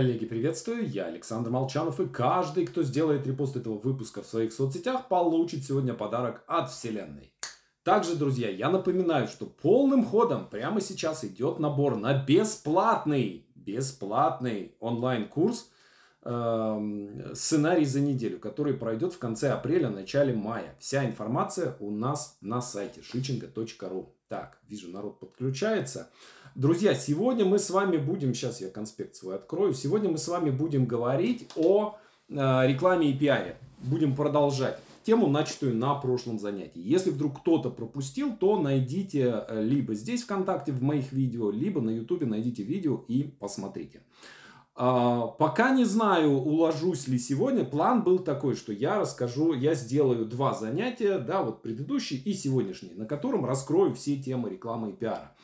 Коллеги, приветствую, я Александр Молчанов, и каждый, кто сделает репост этого выпуска в своих соцсетях, получит сегодня подарок от Вселенной. Также, друзья, я напоминаю, что полным ходом прямо сейчас идет набор на бесплатный, бесплатный онлайн-курс э, «Сценарий за неделю», который пройдет в конце апреля, начале мая. Вся информация у нас на сайте shichinga.ru. Так, вижу, народ подключается. Друзья, сегодня мы с вами будем, сейчас я конспект свой открою, сегодня мы с вами будем говорить о э, рекламе и пиаре. Будем продолжать тему, начатую на прошлом занятии. Если вдруг кто-то пропустил, то найдите э, либо здесь ВКонтакте в моих видео, либо на Ютубе найдите видео и посмотрите. А, пока не знаю, уложусь ли сегодня. План был такой, что я расскажу, я сделаю два занятия, да, вот предыдущий и сегодняшний, на котором раскрою все темы рекламы и пиара.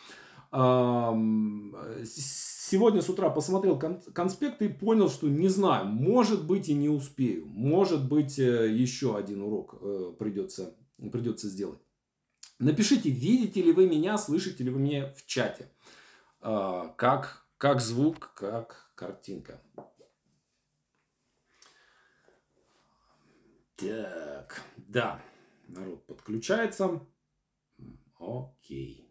Сегодня с утра посмотрел конспект и понял, что не знаю, может быть и не успею. Может быть э, еще один урок э, придется, придется сделать. Напишите, видите ли вы меня, слышите ли вы меня в чате. А, как, как звук, как картинка. Так, да, народ подключается. Окей.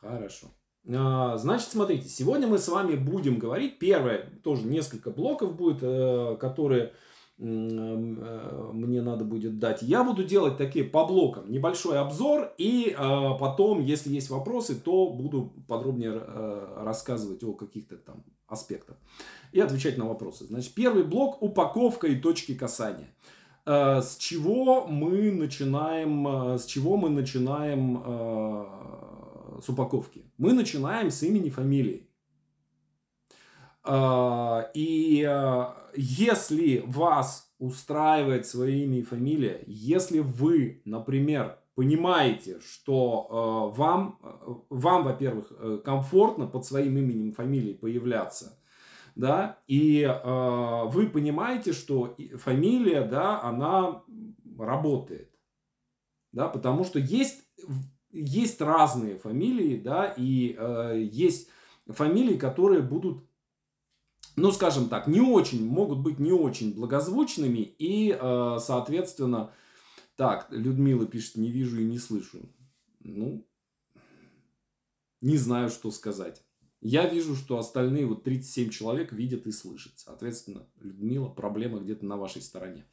Хорошо. А, значит, смотрите, сегодня мы с вами будем говорить. Первое, тоже несколько блоков будет, э, которые э, мне надо будет дать. Я буду делать такие по блокам. Небольшой обзор. И э, потом, если есть вопросы, то буду подробнее рассказывать о каких-то там аспектах. И отвечать на вопросы. Значит, первый блок – упаковка и точки касания. С чего мы начинаем, с чего мы начинаем с упаковки. Мы начинаем с имени, фамилии. А, и а, если вас устраивает свое имя и фамилия, если вы, например, понимаете, что э, вам, вам, во-первых, э, комфортно под своим именем и фамилией появляться, да, и э, вы понимаете, что фамилия, да, она работает, да, потому что есть есть разные фамилии, да, и э, есть фамилии, которые будут, ну, скажем так, не очень, могут быть не очень благозвучными, и, э, соответственно, так, Людмила пишет, не вижу и не слышу. Ну, не знаю, что сказать. Я вижу, что остальные вот 37 человек видят и слышат. Соответственно, Людмила, проблема где-то на вашей стороне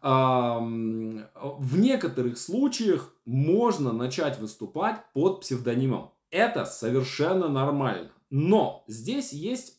в некоторых случаях можно начать выступать под псевдонимом. Это совершенно нормально. Но здесь есть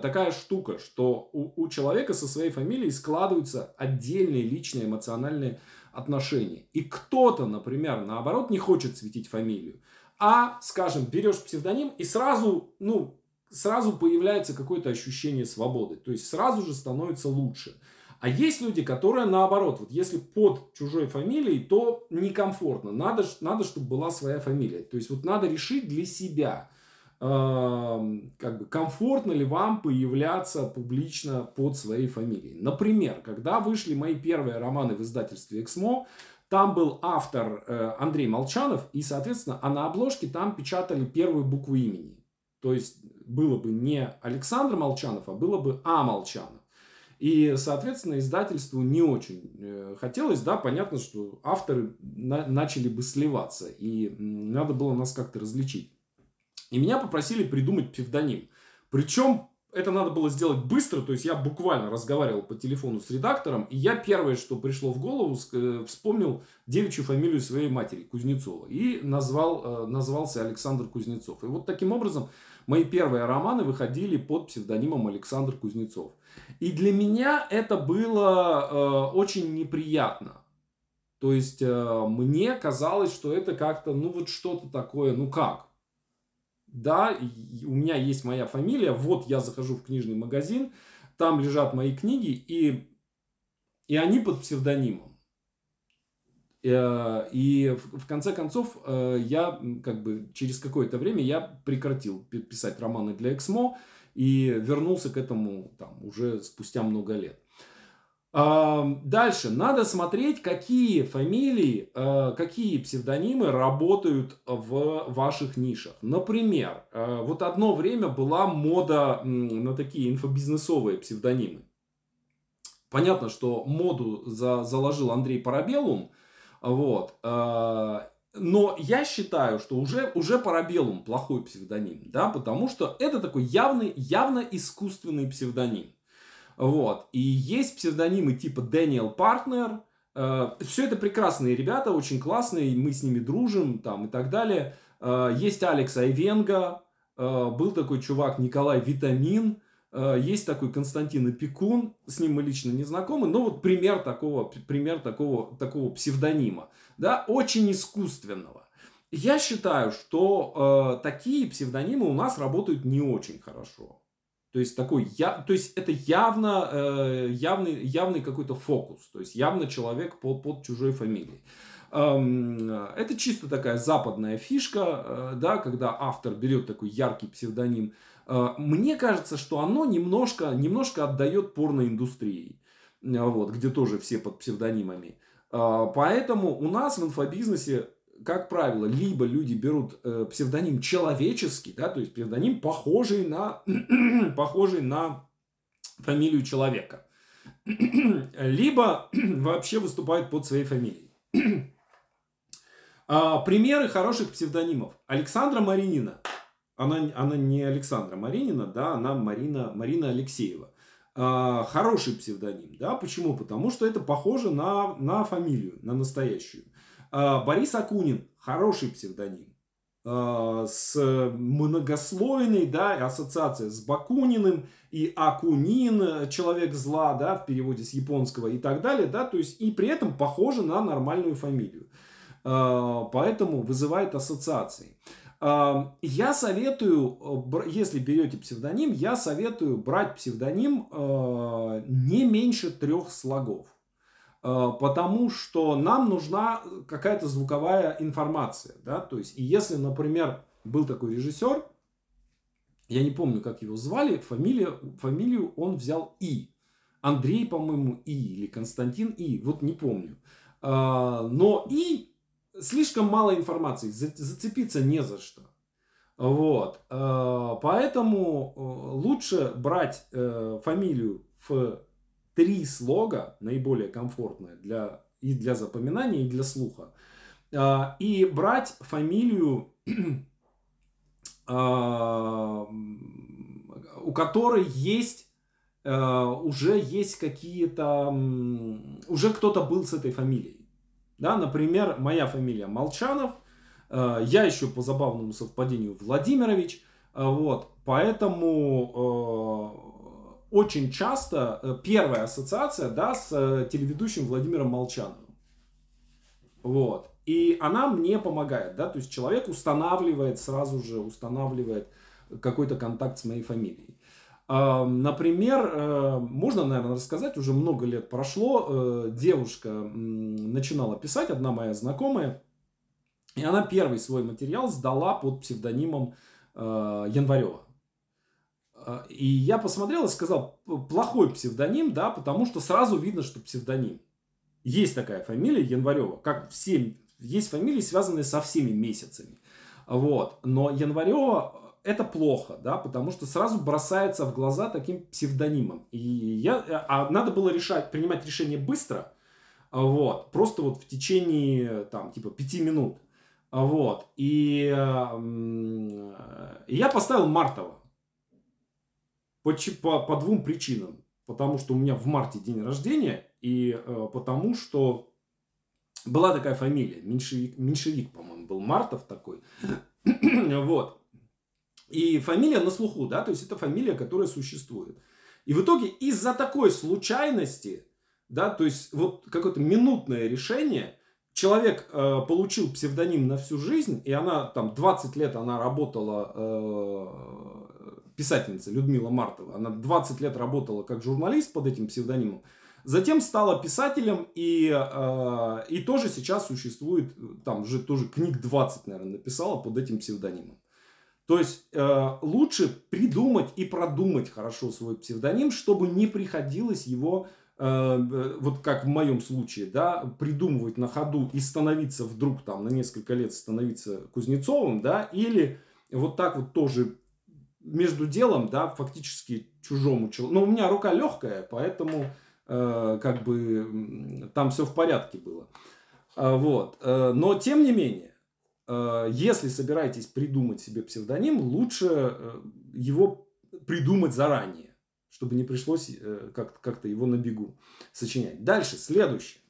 такая штука, что у, у человека со своей фамилией складываются отдельные личные эмоциональные отношения. И кто-то, например, наоборот, не хочет светить фамилию. А, скажем, берешь псевдоним и сразу, ну, сразу появляется какое-то ощущение свободы. То есть сразу же становится лучше. А есть люди, которые наоборот, вот если под чужой фамилией, то некомфортно. Надо, надо, чтобы была своя фамилия. То есть вот надо решить для себя, э, как бы комфортно ли вам появляться публично под своей фамилией. Например, когда вышли мои первые романы в издательстве «Эксмо», там был автор э, Андрей Молчанов, и, соответственно, а на обложке там печатали первую букву имени. То есть было бы не Александр Молчанов, а было бы А Молчанов. И, соответственно, издательству не очень э, хотелось, да, понятно, что авторы на, начали бы сливаться, и надо было нас как-то различить. И меня попросили придумать псевдоним. Причем это надо было сделать быстро, то есть я буквально разговаривал по телефону с редактором, и я первое, что пришло в голову, э, вспомнил девичью фамилию своей матери, Кузнецова, и назвал, э, назвался Александр Кузнецов. И вот таким образом мои первые романы выходили под псевдонимом Александр Кузнецов. И для меня это было э, очень неприятно. То есть э, мне казалось, что это как-то, ну вот что-то такое, ну как? Да, у меня есть моя фамилия, вот я захожу в книжный магазин, там лежат мои книги, и, и они под псевдонимом. Э, и в конце концов э, я как бы через какое-то время я прекратил писать романы для Эксмо и вернулся к этому там, уже спустя много лет. Дальше, надо смотреть, какие фамилии, э, какие псевдонимы работают в ваших нишах. Например, э, вот одно время была мода на такие инфобизнесовые псевдонимы. Понятно, что моду за, заложил Андрей Парабеллум, вот, э, но я считаю, что уже, уже Парабеллум плохой псевдоним, да, потому что это такой явный, явно искусственный псевдоним. Вот. И есть псевдонимы типа Дэниел Партнер. Э, Все это прекрасные ребята, очень классные, мы с ними дружим там и так далее. Э, есть Алекс Айвенга, э, был такой чувак Николай Витамин, есть такой Константин Опекун, с ним мы лично не знакомы, но вот пример такого, пример такого, такого псевдонима, да, очень искусственного. Я считаю, что э, такие псевдонимы у нас работают не очень хорошо. То есть такой, я, то есть это явно, э, явный, явный какой-то фокус, то есть явно человек под, под чужой фамилией. Эм, это чисто такая западная фишка, э, да, когда автор берет такой яркий псевдоним. Э, мне кажется, что оно немножко, немножко отдает порноиндустрии, вот, где тоже все под псевдонимами. Э, поэтому у нас в инфобизнесе как правило, либо люди берут э, псевдоним человеческий, да, то есть псевдоним похожий на, похожий на фамилию человека, либо вообще выступают под своей фамилией. а, примеры хороших псевдонимов. Александра Маринина. Она, она не Александра Маринина, да, она Марина, Марина Алексеева. А, хороший псевдоним, да, почему? Потому что это похоже на, на фамилию, на настоящую. А, Борис Акунин, хороший псевдоним. А, с многослойной да, ассоциацией с Бакуниным и Акунин, человек зла, да, в переводе с японского и так далее, да, то есть и при этом похоже на нормальную фамилию. А, поэтому вызывает ассоциации. Я советую, если берете псевдоним, я советую брать псевдоним не меньше трех слогов. Э, потому что нам нужна какая-то звуковая информация, да, то есть, и если, например, был такой режиссер, я не помню, как его звали, фамилия, фамилию он взял И. Андрей, по-моему, И, или Константин И, вот не помню. Э, но И слишком мало информации, зацепиться не за что. Вот. Э, поэтому лучше брать фамилию в три слога, наиболее комфортные для, и для запоминания, и для слуха. И брать фамилию, у которой есть уже есть какие-то, уже кто-то был с этой фамилией. Да, например, моя фамилия Молчанов, я еще по забавному совпадению Владимирович, вот, поэтому очень часто э, первая ассоциация, да, с э, телеведущим Владимиром Молчановым. Вот. И она мне помогает, да, то есть человек устанавливает, сразу же устанавливает какой-то контакт с моей фамилией. Например, э, можно, наверное, рассказать, уже много лет прошло, девушка начинала писать, одна моя знакомая, и она первый свой материал сдала под псевдонимом Январева. А, и я посмотрел и сказал, плохой псевдоним, да, потому что сразу видно, что псевдоним. Есть такая фамилия Январева, как все, есть фамилии, связанные со всеми месяцами. Вот. Но Январева это плохо, да, потому что сразу бросается в глаза таким псевдонимом. И я, а надо было решать, принимать решение быстро, вот, просто вот в течение, там, типа, пяти минут. Вот. И, и я поставил Мартова. По, по, по двум причинам. Потому что у меня в марте день рождения, и э, потому что была такая фамилия, меньшевик, меньшевик по-моему, был Мартов такой. вот. И фамилия на слуху, да, то есть это фамилия, которая существует. И в итоге из-за такой случайности, да, то есть вот какое-то минутное решение, человек э, получил псевдоним на всю жизнь, и она там 20 лет она работала э, писательница Людмила Мартова. Она 20 лет работала как журналист под этим псевдонимом. Затем стала писателем и, э, и тоже сейчас существует, там же тоже книг 20, наверное, написала под этим псевдонимом. То есть э, лучше придумать и продумать хорошо свой псевдоним, чтобы не приходилось его э, вот как в моем случае, да, придумывать на ходу и становиться вдруг там на несколько лет становиться Кузнецовым, да, или вот так вот тоже между делом, да, фактически чужому человеку. Но у меня рука легкая, поэтому э, как бы там все в порядке было. Э, вот. Э, но тем не менее, э, если собираетесь придумать себе псевдоним, лучше э, его придумать заранее, чтобы не пришлось э, как-то как его на бегу сочинять. Дальше, следующее.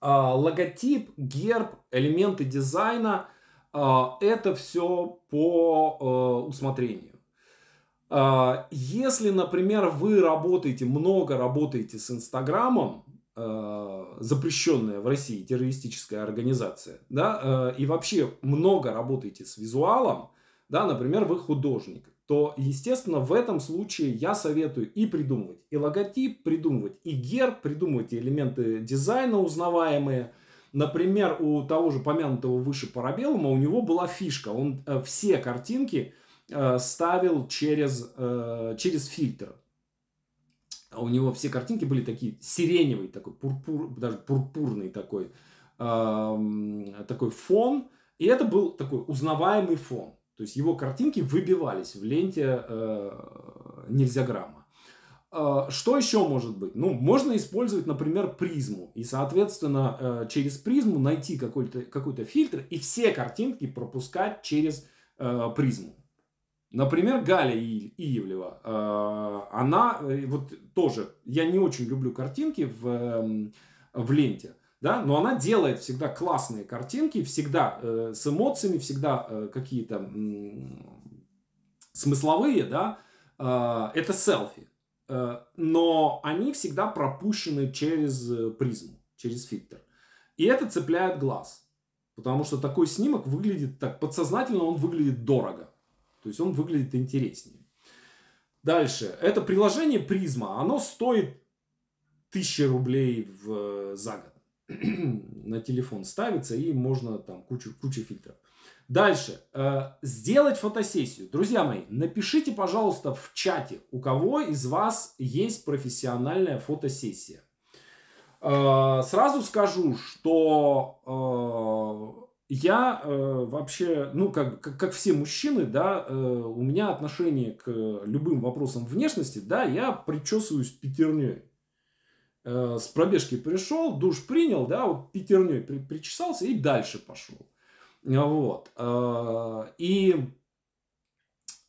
Э, логотип, герб, элементы дизайна – а, это все по э, усмотрению. А, если, например, вы работаете, много работаете с Инстаграмом, э, запрещенная в России террористическая организация, да, э, и вообще много работаете с визуалом, да, например, вы художник, то, естественно, в этом случае я советую и придумывать и логотип, придумывать и герб, придумывать элементы дизайна узнаваемые – Например, у того же помянутого выше Парабеллума у него была фишка. Он э, все картинки э, ставил через, э, через фильтр. У него все картинки были такие сиреневый, такой пурпур, даже пурпурный такой, такой фон. И это был такой узнаваемый фон. То есть его картинки выбивались в ленте нельзя грамма. А, что еще может быть? Ну, можно использовать, например, призму. И, соответственно, э, через призму найти какой-то какой фильтр и все картинки пропускать через э, призму. Например, Галя Иевлева. Э, она вот тоже, я не очень люблю картинки в, эм, в ленте. Да, но она делает всегда классные картинки, всегда э, с эмоциями, всегда э, какие-то э, смысловые, да, э, это селфи. Э, но они всегда пропущены через э, призму, через фильтр. И это цепляет глаз. Потому что такой снимок выглядит так, подсознательно он выглядит дорого. То есть он выглядит интереснее. Дальше. Это приложение призма. Оно стоит 1000 рублей в, за год. На телефон ставится и можно там кучу, кучу фильтров. Дальше. Э, сделать фотосессию. Друзья мои, напишите, пожалуйста, в чате, у кого из вас есть профессиональная фотосессия. Э, сразу скажу, что э, я вообще, ну, как, как, как все мужчины, да, у меня отношение к любым вопросам внешности, да, я причесываюсь пятерней. С пробежки пришел, душ принял, да, вот пятерней причесался и дальше пошел. Вот. Э, и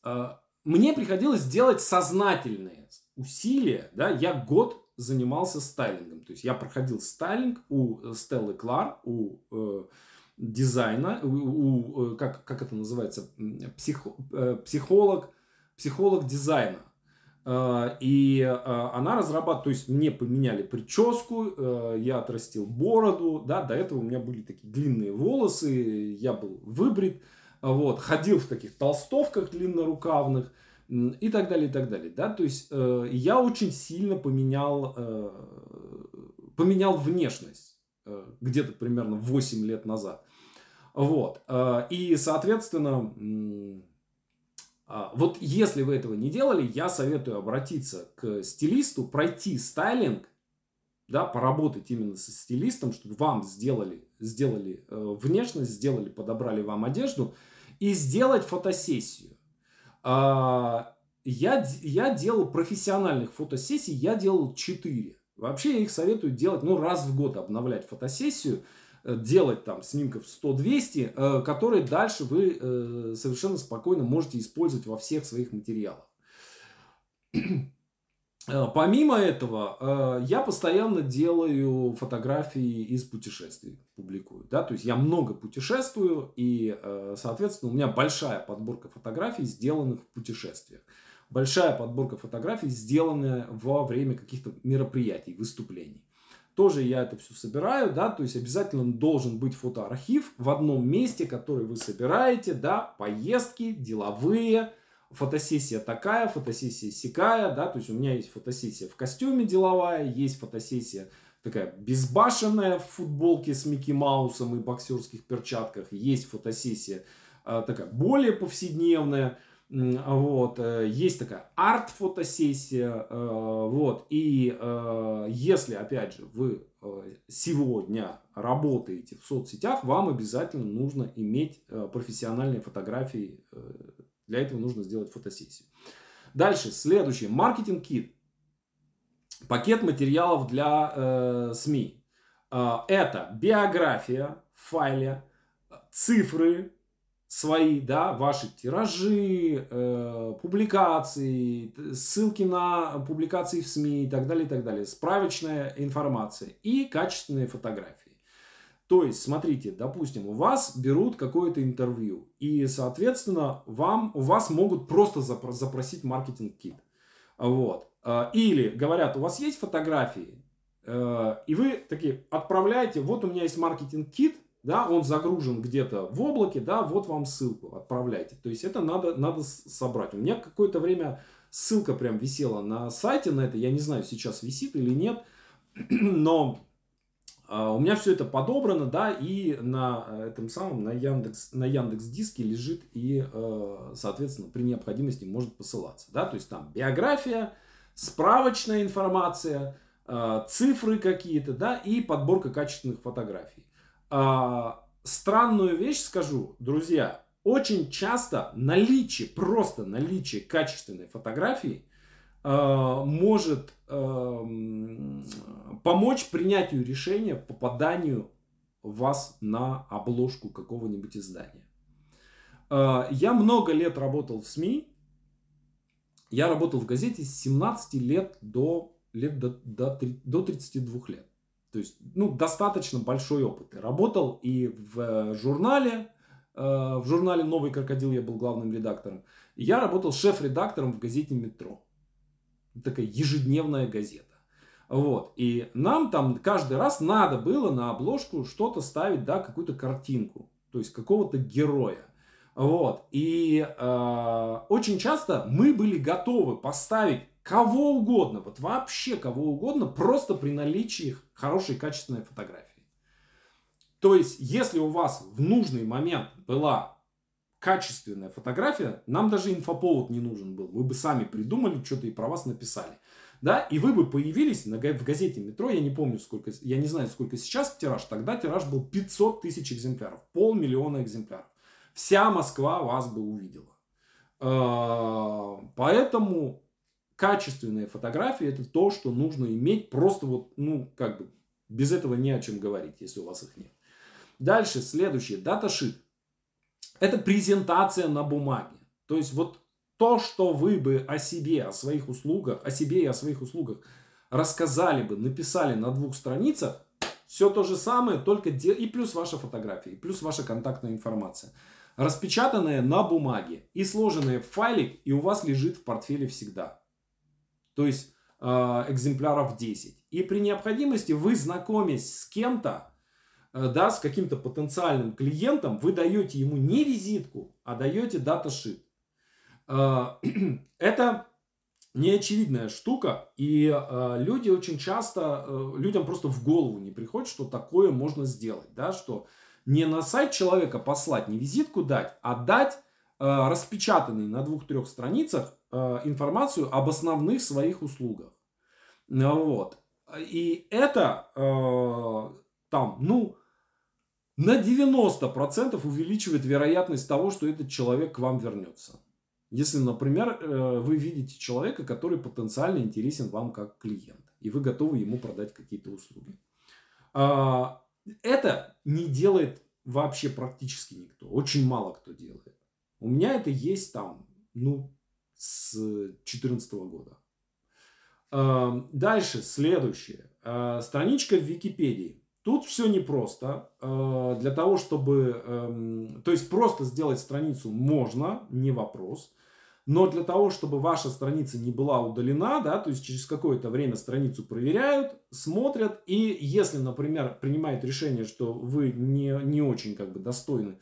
э, мне приходилось делать сознательные усилия. Да? Я год занимался стайлингом. То есть я проходил стайлинг у Стеллы Клар, у э, дизайна, у, у как, как это называется, психо, э, психолог, психолог дизайна. Э, и э, она разрабатывает, то есть мне поменяли прическу, э, я отрастил бороду, да, до этого у меня были такие длинные волосы, я был выбрит, вот, ходил в таких толстовках длиннорукавных и так далее, и так далее, да, то есть я очень сильно поменял, поменял внешность где-то примерно 8 лет назад, вот, и, соответственно, а, вот если вы этого не делали, я советую обратиться к стилисту, пройти стайлинг, да, поработать именно со стилистом, чтобы вам сделали, сделали э, внешность, сделали, подобрали вам одежду и сделать фотосессию. А, я, я делал профессиональных фотосессий, я делал 4. Вообще я их советую делать, ну, раз в год обновлять фотосессию – Э, делать там снимков 100-200, э, которые дальше вы э, совершенно спокойно можете использовать во всех своих материалах. Помимо этого, я постоянно делаю фотографии из путешествий, публикую. Да? То есть я много путешествую, и, соответственно, у меня большая подборка фотографий, сделанных в путешествиях. Большая подборка фотографий, сделанная во время каких-то мероприятий, выступлений тоже я это все собираю, да, то есть обязательно должен быть фотоархив в одном месте, который вы собираете, да, поездки, деловые, фотосессия такая, фотосессия сякая, да, то есть у меня есть фотосессия в костюме деловая, есть фотосессия такая безбашенная в футболке с Микки Маусом и боксерских перчатках, есть фотосессия э, такая более повседневная, Вот, э, есть такая арт-фотосессия, э, вот, и э, если, опять же, вы сегодня работаете в соцсетях, вам обязательно нужно иметь профессиональные фотографии, для этого нужно сделать фотосессию. Дальше, следующий, маркетинг-кит, пакет материалов для СМИ. Это биография в файле, цифры, свои, да, ваши тиражи, э, публикации, ссылки на публикации в СМИ и так далее, и так далее, справочная информация и качественные фотографии. То есть, смотрите, допустим, у вас берут какое-то интервью, и, соответственно, вам, у вас могут просто запросить маркетинг-кит. Вот. Э, или говорят, у вас есть фотографии, э, и вы такие отправляете, вот у меня есть маркетинг-кит, да, он загружен где-то в облаке, да, вот вам ссылку, отправляйте. То есть это надо, надо собрать. У меня какое-то время ссылка прям висела на сайте на это, я не знаю, сейчас висит или нет, но а, у меня все это подобрано, да, и на этом самом, на Яндекс, на Яндекс Диске лежит и, э, соответственно, при необходимости может посылаться, да, то есть там биография, справочная информация, цифры какие-то, да, и подборка качественных фотографий. А, странную вещь скажу, друзья. Очень часто наличие, просто наличие качественной фотографии э, может э, помочь принятию решения по попаданию вас на обложку какого-нибудь издания. Э, я много лет работал в СМИ. Я работал в газете с 17 лет до, лет до, до, до 32 лет. То есть, ну, достаточно большой опыт. Я работал и в э, журнале, э, в журнале «Новый крокодил» я был главным редактором. Я работал шеф-редактором в газете «Метро». Такая ежедневная газета. Вот. И нам там каждый раз надо было на обложку что-то ставить, да, какую-то картинку. То есть какого-то героя. Вот. И э, очень часто мы были готовы поставить кого угодно, вот вообще кого угодно, просто при наличии хорошей качественной фотографии. То есть, если у вас в нужный момент была качественная фотография, нам даже инфоповод не нужен был. Вы бы сами придумали, что-то и про вас написали. Да, и вы бы появились на, в газете «Метро», я не помню, сколько, я не знаю, сколько сейчас тираж, тогда тираж был 500 тысяч экземпляров, полмиллиона экземпляров. Вся Москва вас бы увидела. А, поэтому качественные фотографии это то, что нужно иметь просто вот, ну, как бы, без этого не о чем говорить, если у вас их нет. Дальше, следующее, даташит. Это презентация на бумаге. То есть вот то, что вы бы о себе, о своих услугах, о себе и о своих услугах рассказали бы, написали на двух страницах, все то же самое, только де... и плюс ваша фотография, и плюс ваша контактная информация. Распечатанная на бумаге и сложенная в файлик, и у вас лежит в портфеле всегда то есть э, экземпляров 10. И при необходимости вы, знакомясь с кем-то, э, да, с каким-то потенциальным клиентом, вы даете ему не визитку, а даете даташит. Э, это неочевидная штука, и э, люди очень часто, э, людям просто в голову не приходит, что такое можно сделать, да, что не на сайт человека послать, не визитку дать, а дать э, распечатанный на двух-трех страницах информацию об основных своих услугах. Вот. И это э, там, ну, на 90% увеличивает вероятность того, что этот человек к вам вернется. Если, например, э, вы видите человека, который потенциально интересен вам как клиент, и вы готовы ему продать какие-то услуги. Это не делает вообще практически никто. Очень мало кто делает. У меня это есть там, ну, с 2014 года. Эм, дальше, следующее. Э, страничка в Википедии. Тут все непросто. Э, для того, чтобы... Эм, то есть, просто сделать страницу можно, не вопрос. Но для того, чтобы ваша страница не была удалена, да, то есть через какое-то время страницу проверяют, смотрят, и если, например, принимают решение, что вы не, не очень как бы достойны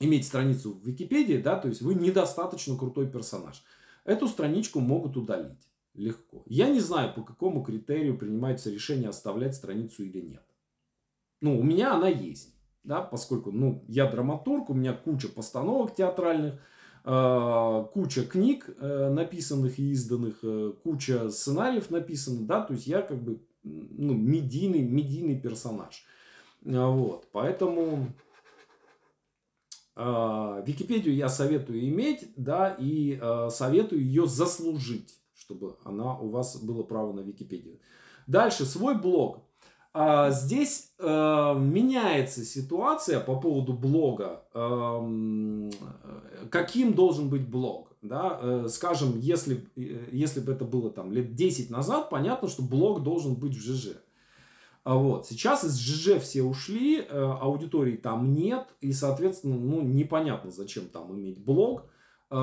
иметь страницу в Википедии, да, то есть вы недостаточно крутой персонаж. Эту страничку могут удалить легко. Я не знаю, по какому критерию принимается решение оставлять страницу или нет. Ну, у меня она есть, да, поскольку, ну, я драматург, у меня куча постановок театральных, э, куча книг э, написанных и изданных, э, куча сценариев написанных, да, то есть я как бы ну, медийный, медийный персонаж. Вот, поэтому Википедию я советую иметь, да, и э, советую ее заслужить, чтобы она у вас было право на Википедию. Дальше свой блог. А, здесь э, меняется ситуация по поводу блога. Э, каким должен быть блог? Да? Э, скажем, если, э, если бы это было там, лет 10 назад, понятно, что блог должен быть в ЖЖ. А вот. Сейчас из ЖЖ все ушли, э, аудитории там нет, и, соответственно, ну, непонятно, зачем там иметь блог. Э,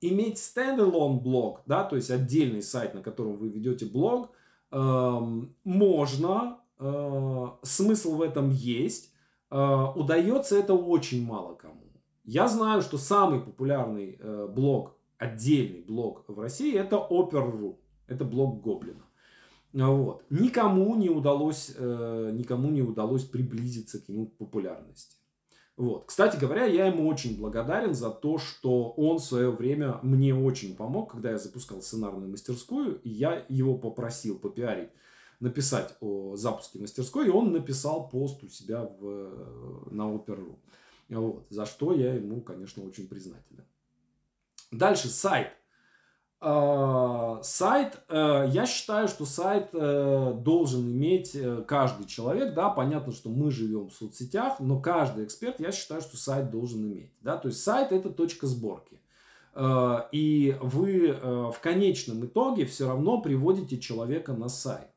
иметь стендалон блог, да, то есть отдельный сайт, на котором вы ведете блог – Эм, можно, э, смысл в этом есть, удается это очень мало кому. Я знаю, что самый популярный блог, отдельный блог в России, это Opera.ru, это блог Гоблина. Вот. Никому не удалось, никому не удалось приблизиться к его популярности. Вот. Кстати говоря, я ему очень благодарен за то, что он в свое время мне очень помог, когда я запускал сценарную мастерскую, и я его попросил попиарить, написать о запуске мастерской, и он написал пост у себя в, на Opera.ru. Вот. За что я ему, конечно, очень признателен. Дальше сайт. А, сайт, э, я считаю, что сайт э, должен иметь э, каждый человек, да, понятно, что мы живем в соцсетях, но каждый эксперт, я считаю, что сайт должен иметь, да, то есть сайт это точка сборки. И вы в конечном итоге все равно приводите человека на сайт.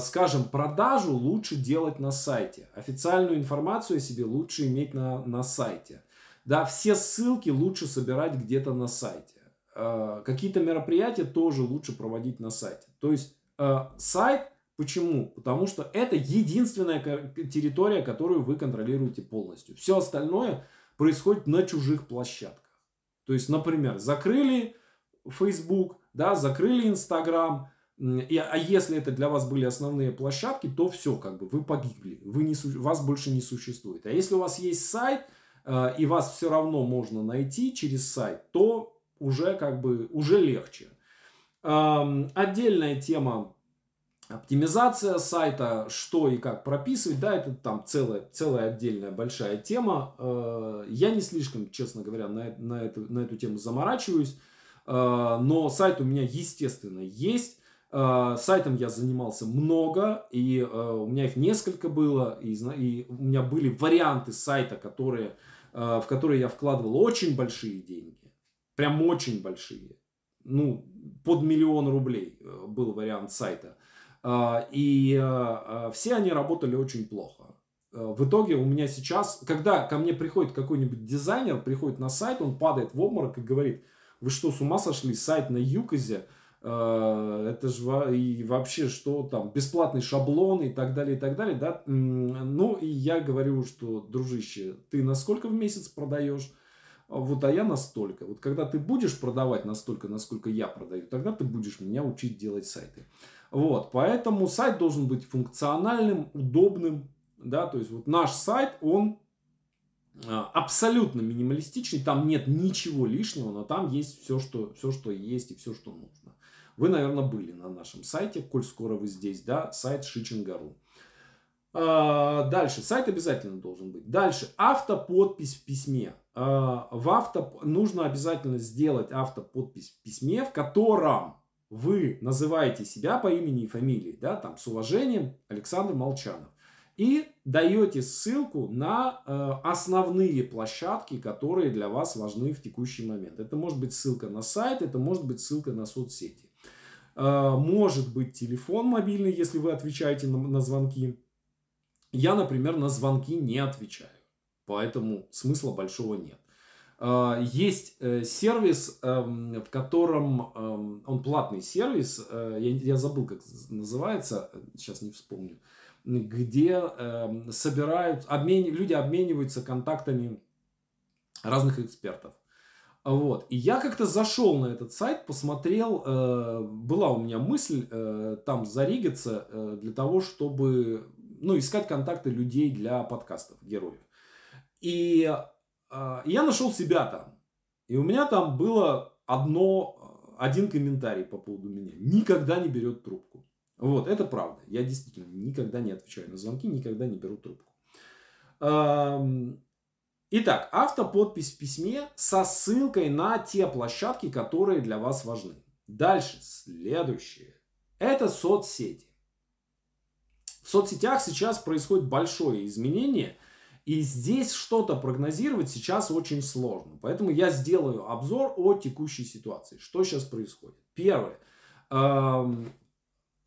Скажем, продажу лучше делать на сайте. Официальную информацию о себе лучше иметь на, на сайте. Да, все ссылки лучше собирать где-то на сайте. Э, какие-то мероприятия тоже лучше проводить на сайте. То есть э, сайт, почему? Потому что это единственная территория, которую вы контролируете полностью. Все остальное происходит на чужих площадках. То есть, например, закрыли Facebook, да, закрыли Instagram, и, а если это для вас были основные площадки, то все, как бы вы погибли, вы не, вас больше не существует. А если у вас есть сайт, э, и вас все равно можно найти через сайт, то уже как бы уже легче. Отдельная тема оптимизация сайта, что и как прописывать, да, это там целая, целая отдельная большая тема. Э, я не слишком, честно говоря, на, на, эту, на эту тему заморачиваюсь, э, но сайт у меня, естественно, есть. Э, сайтом я занимался много, и у меня их несколько было, и, и у меня были варианты сайта, которые, в которые я вкладывал очень большие деньги. Прям очень большие. Ну, под миллион рублей э, был вариант сайта. А, и э, все они работали очень плохо. Э, в итоге у меня сейчас, когда ко мне приходит какой-нибудь дизайнер, приходит на сайт, он падает в обморок и говорит, вы что, с ума сошли, сайт на Юказе, это же и вообще что там, бесплатный шаблон и так далее, и так далее, да, ну и я говорю, что, дружище, ты на сколько в месяц продаешь? Вот, а я настолько. Вот когда ты будешь продавать настолько, насколько я продаю, тогда ты будешь меня учить делать сайты. Вот, поэтому сайт должен быть функциональным, удобным, да, то есть вот наш сайт, он а, абсолютно минималистичный, там нет ничего лишнего, но там есть все, что, все, что есть и все, что нужно. Вы, наверное, были на нашем сайте, коль скоро вы здесь, да, сайт Шичингару. А, дальше, сайт обязательно должен быть. Дальше, автоподпись в письме. А, в авто нужно обязательно сделать автоподпись в письме, в котором вы называете себя по имени и фамилии, да, там с уважением Александр Молчанов. И даете ссылку на э, основные площадки, которые для вас важны в текущий момент. Это может быть ссылка на сайт, это может быть ссылка на соцсети. Э, может быть телефон мобильный, если вы отвечаете на, на звонки. Я, например, на звонки не отвечаю. Поэтому смысла большого нет. А, есть э, сервис, эм, в котором эм, он платный сервис, э, я забыл, как называется, сейчас не вспомню, где эм, собирают, обмен, люди обмениваются контактами разных экспертов. Вот. И я как-то зашел на этот сайт, посмотрел, э, была у меня мысль там заригаться для того, чтобы ну, искать контакты людей для подкастов, героев. И э, я нашел себя там. И у меня там было одно, один комментарий по поводу меня. Никогда не берет трубку. Вот, это правда. Я действительно никогда не отвечаю на звонки, никогда не беру трубку. Итак, автоподпись в письме со ссылкой на те площадки, которые для вас важны. Дальше, следующее. Это соцсети. В соцсетях сейчас происходит большое изменение, и здесь что-то прогнозировать сейчас очень сложно. Поэтому я сделаю обзор о текущей ситуации. Что сейчас происходит? Первое.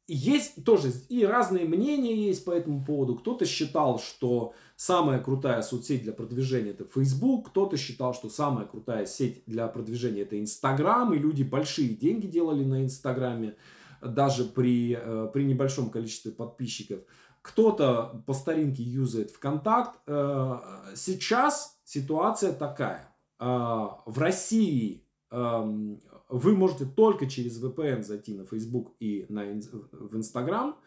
Есть тоже и разные мнения есть по этому поводу. Кто-то считал, что самая крутая соцсеть для продвижения это Facebook, кто-то считал, что самая крутая сеть для продвижения это Instagram, и люди большие деньги делали на Инстаграме, даже при, э, при небольшом количестве подписчиков. Кто-то по старинке юзает ВКонтакт. Э, сейчас ситуация такая. Э, в России эм, вы можете только через VPN зайти на Facebook и на, в Instagram.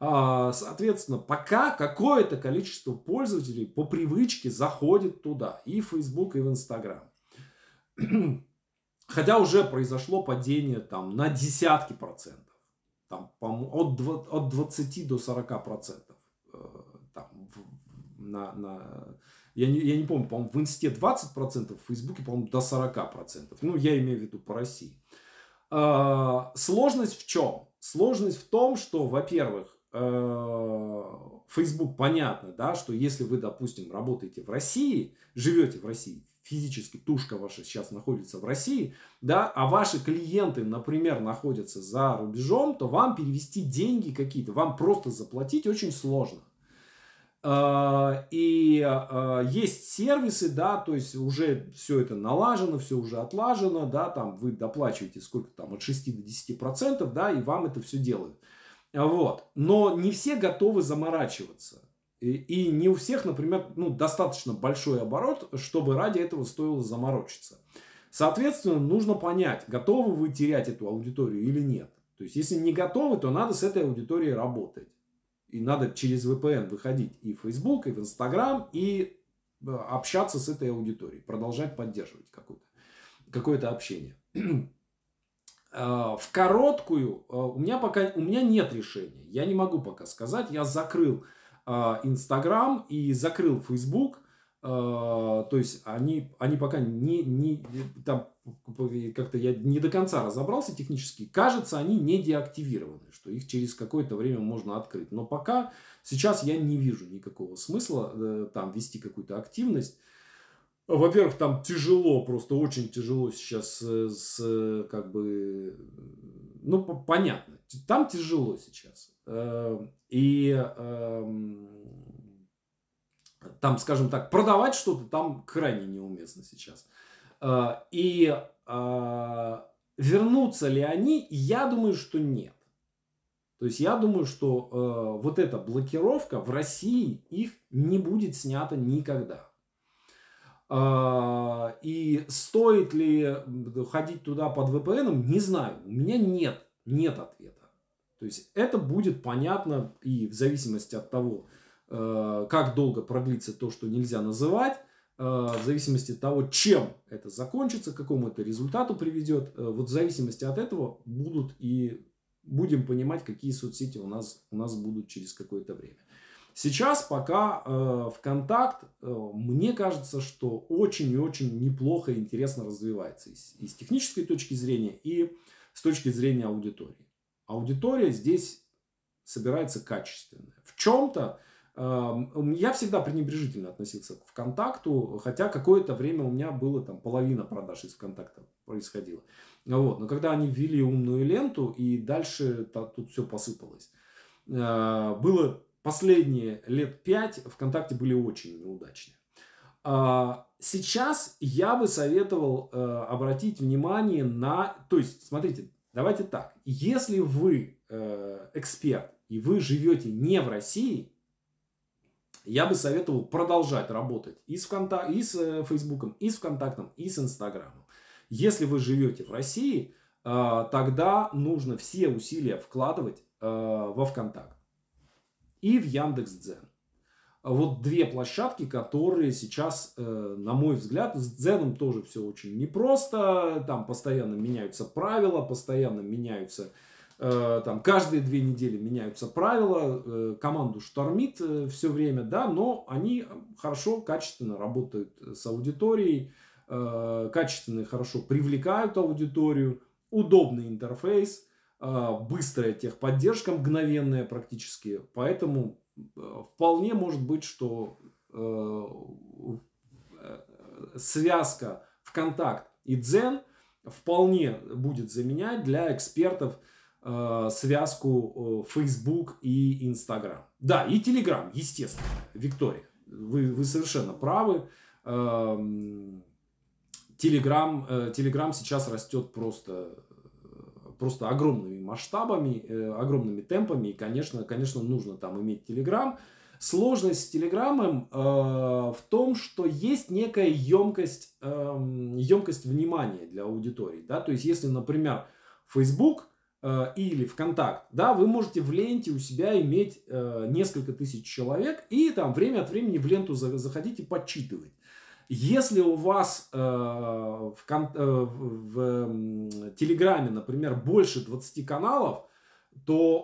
А, соответственно, пока какое-то количество пользователей по привычке заходит туда, и в Facebook, и в Instagram. Хотя уже произошло падение там на десятки процентов. Там, от, от 20 до 40 процентов. Э, там, на, на, я не, я не помню, по-моему, в Инсте 20%, в Фейсбуке, по-моему, до 40%. Ну, я имею в виду по России. А, сложность в чем? Сложность в том, что, во-первых, э, Facebook понятно, да, что если вы, допустим, работаете в России, живете в России, физически тушка ваша сейчас находится в России, да, а ваши клиенты, например, находятся за рубежом, то вам перевести деньги какие-то, вам просто заплатить очень сложно. А, и а, есть сервисы, да, то есть уже все это налажено, все уже отлажено, да, там вы доплачиваете сколько там, от 6 до 10 процентов, да, и вам это все делают. Вот. Но не все готовы заморачиваться. И, не у всех, например, ну, достаточно большой оборот, чтобы ради этого стоило заморочиться. Соответственно, нужно понять, готовы вы терять эту аудиторию или нет. То есть, если не готовы, то надо с этой аудиторией работать. И надо через VPN выходить и в Facebook, и в Instagram, и э, общаться с этой аудиторией, продолжать поддерживать какое-то какое общение. Э, в короткую э, у меня пока у меня нет решения. Я не могу пока сказать. Я закрыл Инстаграм и закрыл Facebook. То есть они, они пока не, не там как-то я не до конца разобрался технически. Кажется, они не деактивированы, что их через какое-то время можно открыть. Но пока сейчас я не вижу никакого смысла э, там вести какую-то активность. Во-первых, там тяжело, просто очень тяжело сейчас э, с, как бы, ну, понятно, там тяжело сейчас. Э, и эм, там, скажем так, продавать что-то там крайне неуместно сейчас. А, и а, вернутся ли они, я думаю, что нет. То есть я думаю, что э, вот эта блокировка в России их не будет снята никогда. Э, и стоит ли ходить туда под VPN, не знаю. У меня нет, нет ответа. То есть это будет понятно и в зависимости от того, э, как долго продлится то, что нельзя называть, Э, в зависимости от того, чем это закончится, к какому это результату приведет, э, вот в зависимости от этого будут и будем понимать, какие соцсети у нас, у нас будут через какое-то время. Сейчас пока э, ВКонтакт, э, мне кажется, что очень и очень неплохо и интересно развивается и с, и с технической точки зрения, и с точки зрения аудитории. Аудитория здесь собирается качественная. В чем-то я всегда пренебрежительно относился к ВКонтакту, хотя какое-то время у меня было там половина продаж из ВКонтакта происходило. Вот. Но когда они ввели умную ленту, и дальше тут все посыпалось. А, было последние лет пять ВКонтакте были очень неудачные. А, сейчас я бы советовал э, обратить внимание на... То есть, смотрите, давайте так. Если вы э, эксперт, и вы живете не в России, я бы советовал продолжать работать и с, Вконтак... и с э, Фейсбуком, и с ВКонтактом, и с Инстаграмом. Если вы живете в России, э, тогда нужно все усилия вкладывать э, во ВКонтакт и в Яндекс.Дзен. вот две площадки, которые сейчас, э, на мой взгляд, с Дзеном тоже все очень непросто. Там постоянно меняются правила, постоянно меняются э, там каждые две недели меняются правила, э, команду штормит все время, да, но они хорошо, качественно работают с аудиторией, качественно и хорошо привлекают аудиторию, удобный интерфейс, быстрая техподдержка, мгновенная практически, поэтому вполне может быть, что э, связка ВКонтакт и Дзен вполне будет заменять для экспертов э, связку э, Facebook и Instagram. Да, и Telegram, естественно, Виктория. Вы, вы совершенно правы. Telegram, Telegram сейчас растет просто просто огромными масштабами, э, огромными темпами. И, конечно, конечно, нужно там иметь Телеграм. Сложность с Телеграмом э, в том, что есть некая емкость, э, емкость внимания для аудитории. Да? То есть, если, например, Facebook э, или ВКонтакт, да, вы можете в ленте у себя иметь несколько тысяч человек и там время от времени в ленту заходить и подсчитывать. Если у вас э, в, э, в Телеграме, например, больше 20 каналов, то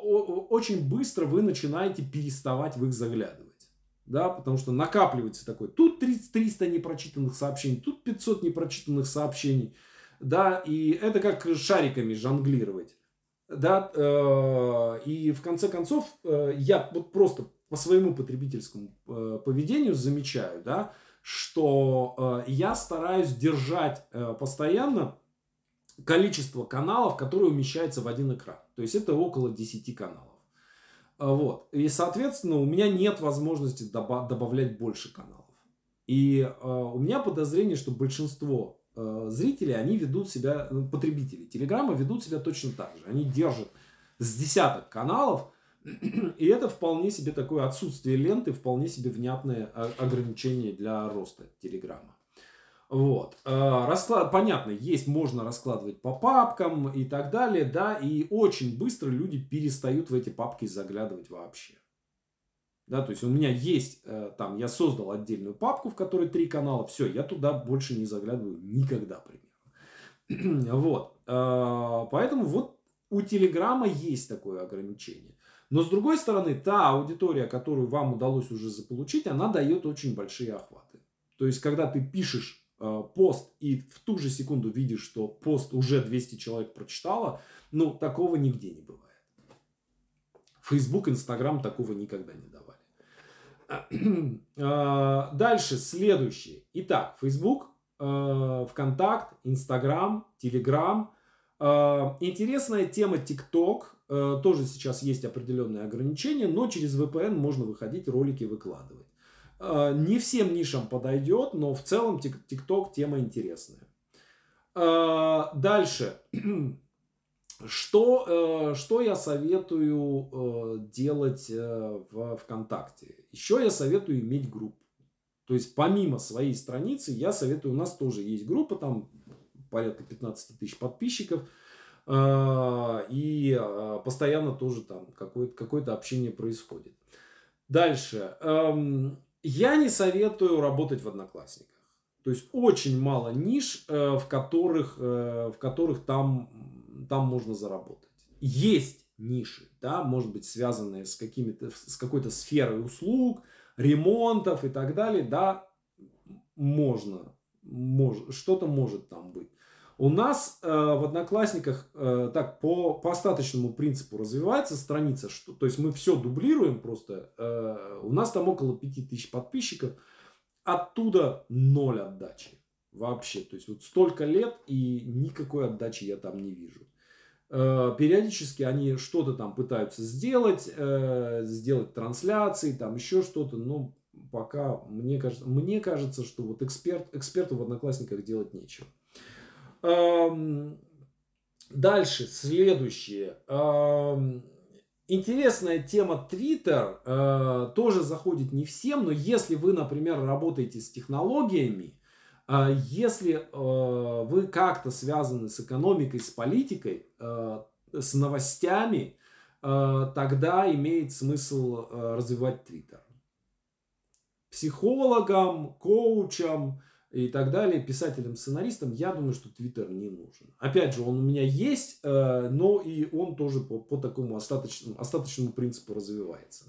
очень быстро вы начинаете переставать в их заглядывать. Да, потому что накапливается такой, тут 30, 300 непрочитанных сообщений, тут 500 непрочитанных сообщений. Да, и это как шариками жонглировать. Да, э, и в конце концов, э, я вот просто по своему потребительскому э, поведению замечаю, да, что э, я стараюсь держать э, постоянно количество каналов, которые умещаются в один экран. То есть это около 10 каналов. Э, вот. И, соответственно, у меня нет возможности доба- добавлять больше каналов. И э, у меня подозрение, что большинство э, зрителей, они ведут себя, ну, потребители Телеграма ведут себя точно так же. Они держат с десяток каналов, и это вполне себе такое отсутствие ленты, вполне себе внятное ограничение для роста Телеграма. Вот. Э, расклад, понятно, есть, можно раскладывать по папкам и так далее, да, и очень быстро люди перестают в эти папки заглядывать вообще. Да, то есть у меня есть, э, там, я создал отдельную папку, в которой три канала, все, я туда больше не заглядываю никогда примерно. Вот. Э, поэтому вот у Телеграма есть такое ограничение. Но с другой стороны, та аудитория, которую вам удалось уже заполучить, она дает очень большие охваты. То есть, когда ты пишешь э, пост и в ту же секунду видишь, что пост уже 200 человек прочитало, ну, такого нигде не бывает. Facebook, Instagram такого никогда не давали. Э, дальше, следующее. Итак, Facebook, э, ВКонтакт, Instagram, Telegram. Э, интересная тема TikTok тоже сейчас есть определенные ограничения, но через VPN можно выходить, ролики выкладывать. Э, не всем нишам подойдет, но в целом TikTok тема интересная. Э, дальше. Что, что я советую делать в ВКонтакте? Еще я советую иметь группу. То есть помимо своей страницы я советую, у нас тоже есть группа, там порядка 15 тысяч подписчиков – и а, постоянно тоже там какое-то какое общение происходит. Дальше. Эм, я не советую работать в Одноклассниках. То есть очень мало ниш, э, в которых, э, в которых там, там можно заработать. Есть ниши, да, может быть, связанные с, какими-то, с какой-то сферой услуг, ремонтов и так далее, да, можно, мож, что-то может там быть. У нас э, в Одноклассниках э, так по, по остаточному принципу развивается страница, что, то есть мы все дублируем просто. Э, у нас там около 5000 подписчиков, оттуда ноль отдачи вообще. То есть вот столько лет и никакой отдачи я там не вижу. Э, периодически они что-то там пытаются сделать, э, сделать трансляции, там еще что-то, но пока мне кажется, мне кажется, что вот эксперт, эксперту в Одноклассниках делать нечего. Дальше, следующее. Интересная тема Twitter э, тоже заходит не всем, но если вы, например, работаете с технологиями, э, если э, вы как-то связаны с экономикой, с политикой, с новостями, тогда имеет смысл развивать Twitter. психологам, коучам и так далее, писателям, сценаристам, я думаю, что Твиттер не нужен. Опять же, он у меня есть, э, но и он тоже по, по такому остаточному, остаточному принципу развивается.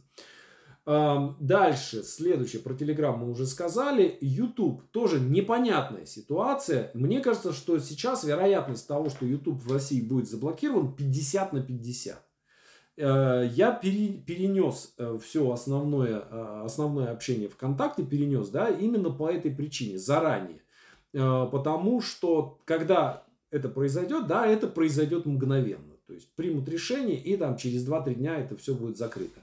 Дальше, следующее, про Телеграм мы уже сказали. YouTube тоже непонятная ситуация. Мне кажется, что сейчас вероятность того, что YouTube в России будет заблокирован, 50 на 50. Э, я перенес э, все основное, э, основное общение ВКонтакте, перенес, да, именно по этой причине, заранее. Потому что, когда это произойдет, да, это произойдет мгновенно. То есть примут решение, и там через 2-3 дня это все будет закрыто.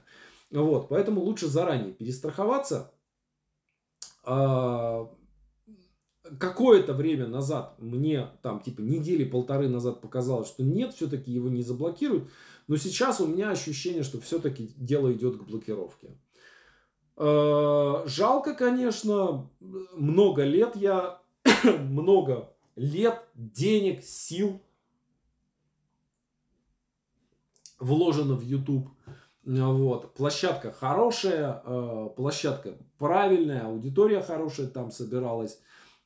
Вот, поэтому лучше заранее перестраховаться. А, какое-то время назад, мне там типа недели полторы назад показалось, что нет, все-таки его не заблокируют. Но сейчас у меня ощущение, что все-таки дело идет к блокировке. А, жалко, конечно, много лет я, много лет, денег, сил вложено в YouTube. Вот. Площадка хорошая, э, площадка правильная, аудитория хорошая там собиралась.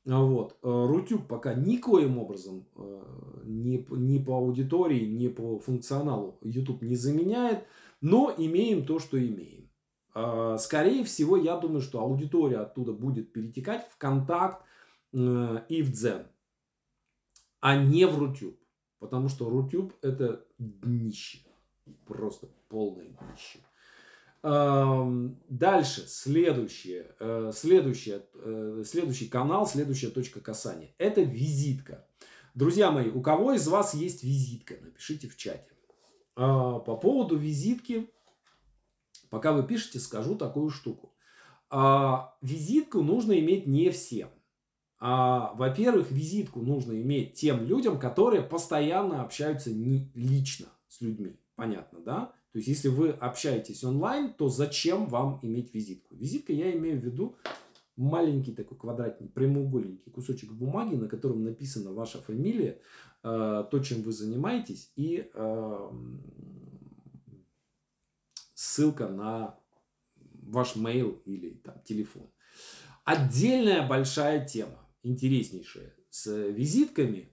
Вот. Э, Рутюб пока никоим образом э, ни, ни по аудитории, ни по функционалу YouTube не заменяет, но имеем то, что имеем. Скорее всего, я думаю, что аудитория оттуда будет перетекать в контакт и в Дзен, а не в Рутюб. Потому что Рутюб это днище. Просто полное днище. Дальше, следующее, э, следующее, э, следующий канал, следующая точка касания. Это визитка. Друзья мои, у кого из вас есть визитка? Напишите в чате. А, по поводу визитки, пока вы пишете, скажу такую штуку. А, визитку нужно иметь не всем. А, во-первых, визитку нужно иметь тем людям, которые постоянно общаются лично с людьми. Понятно, да? То есть, если вы общаетесь онлайн, то зачем вам иметь визитку? Визитка я имею в виду маленький такой квадратный, прямоугольненький кусочек бумаги, на котором написана ваша фамилия, э, то, чем вы занимаетесь, и э, ссылка на ваш mail или там, телефон. Отдельная большая тема, интереснейшая, с визитками.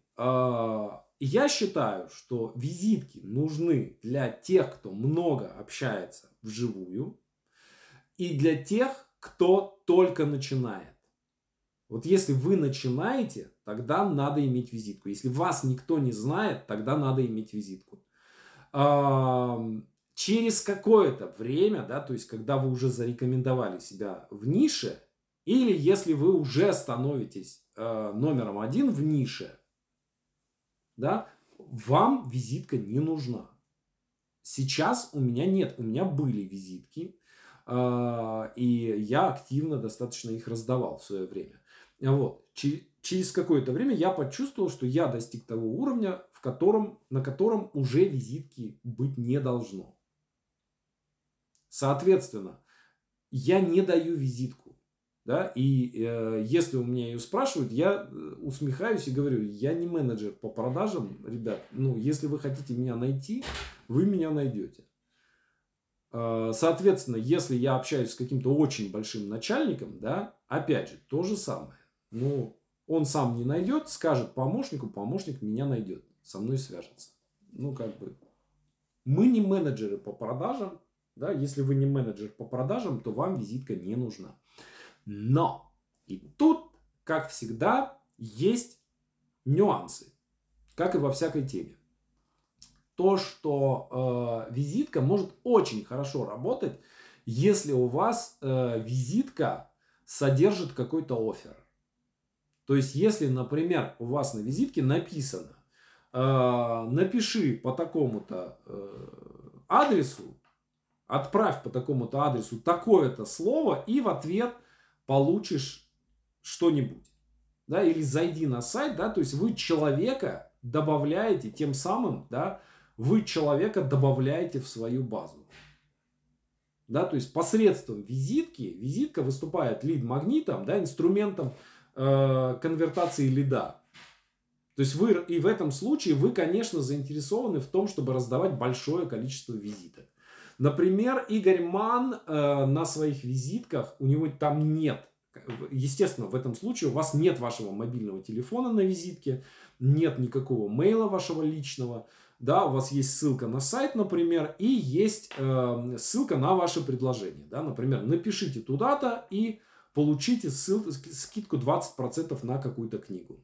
Я считаю, что визитки нужны для тех, кто много общается вживую, и для тех, кто только начинает. Вот если вы начинаете, тогда надо иметь визитку. Если вас никто не знает, тогда надо иметь визитку. Через какое-то время, да, то есть когда вы уже зарекомендовали себя в нише, или если вы уже становитесь э, номером один в нише, да, вам визитка не нужна. Сейчас у меня нет, у меня были визитки, э, и я активно достаточно их раздавал в свое время. Вот. Через какое-то время я почувствовал, что я достиг того уровня, в котором, на котором уже визитки быть не должно. Соответственно, я не даю визитку да, и э, если у меня ее спрашивают, я э, усмехаюсь и говорю, я не менеджер по продажам, ребят, ну, если вы хотите меня найти, вы меня найдете. Э, соответственно, если я общаюсь с каким-то очень большим начальником, да, опять же, то же самое. Ну, он сам не найдет, скажет помощнику, помощник меня найдет, со мной свяжется. Ну, как бы, мы не менеджеры по продажам, да, если вы не менеджер по продажам, то вам визитка не нужна. Но и тут, как всегда, есть нюансы, как и во всякой теме. То, что э, визитка может очень хорошо работать, если у вас э, визитка содержит какой-то офер. То есть, если, например, у вас на визитке написано, э, напиши по такому-то э, адресу, отправь по такому-то адресу такое-то слово, и в ответ получишь что-нибудь. Да, или зайди на сайт, да, то есть вы человека добавляете, тем самым, да, вы человека добавляете в свою базу. Да, то есть посредством визитки, визитка выступает лид-магнитом, да, инструментом э, конвертации лида. То есть вы и в этом случае вы, конечно, заинтересованы в том, чтобы раздавать большое количество визиток. Например, Игорь Ман э, на своих визитках, у него там нет, естественно, в этом случае у вас нет вашего мобильного телефона на визитке, нет никакого мейла вашего личного, да, у вас есть ссылка на сайт, например, и есть э, ссылка на ваше предложение, да, например, напишите туда-то и получите ссылку, скидку 20% на какую-то книгу.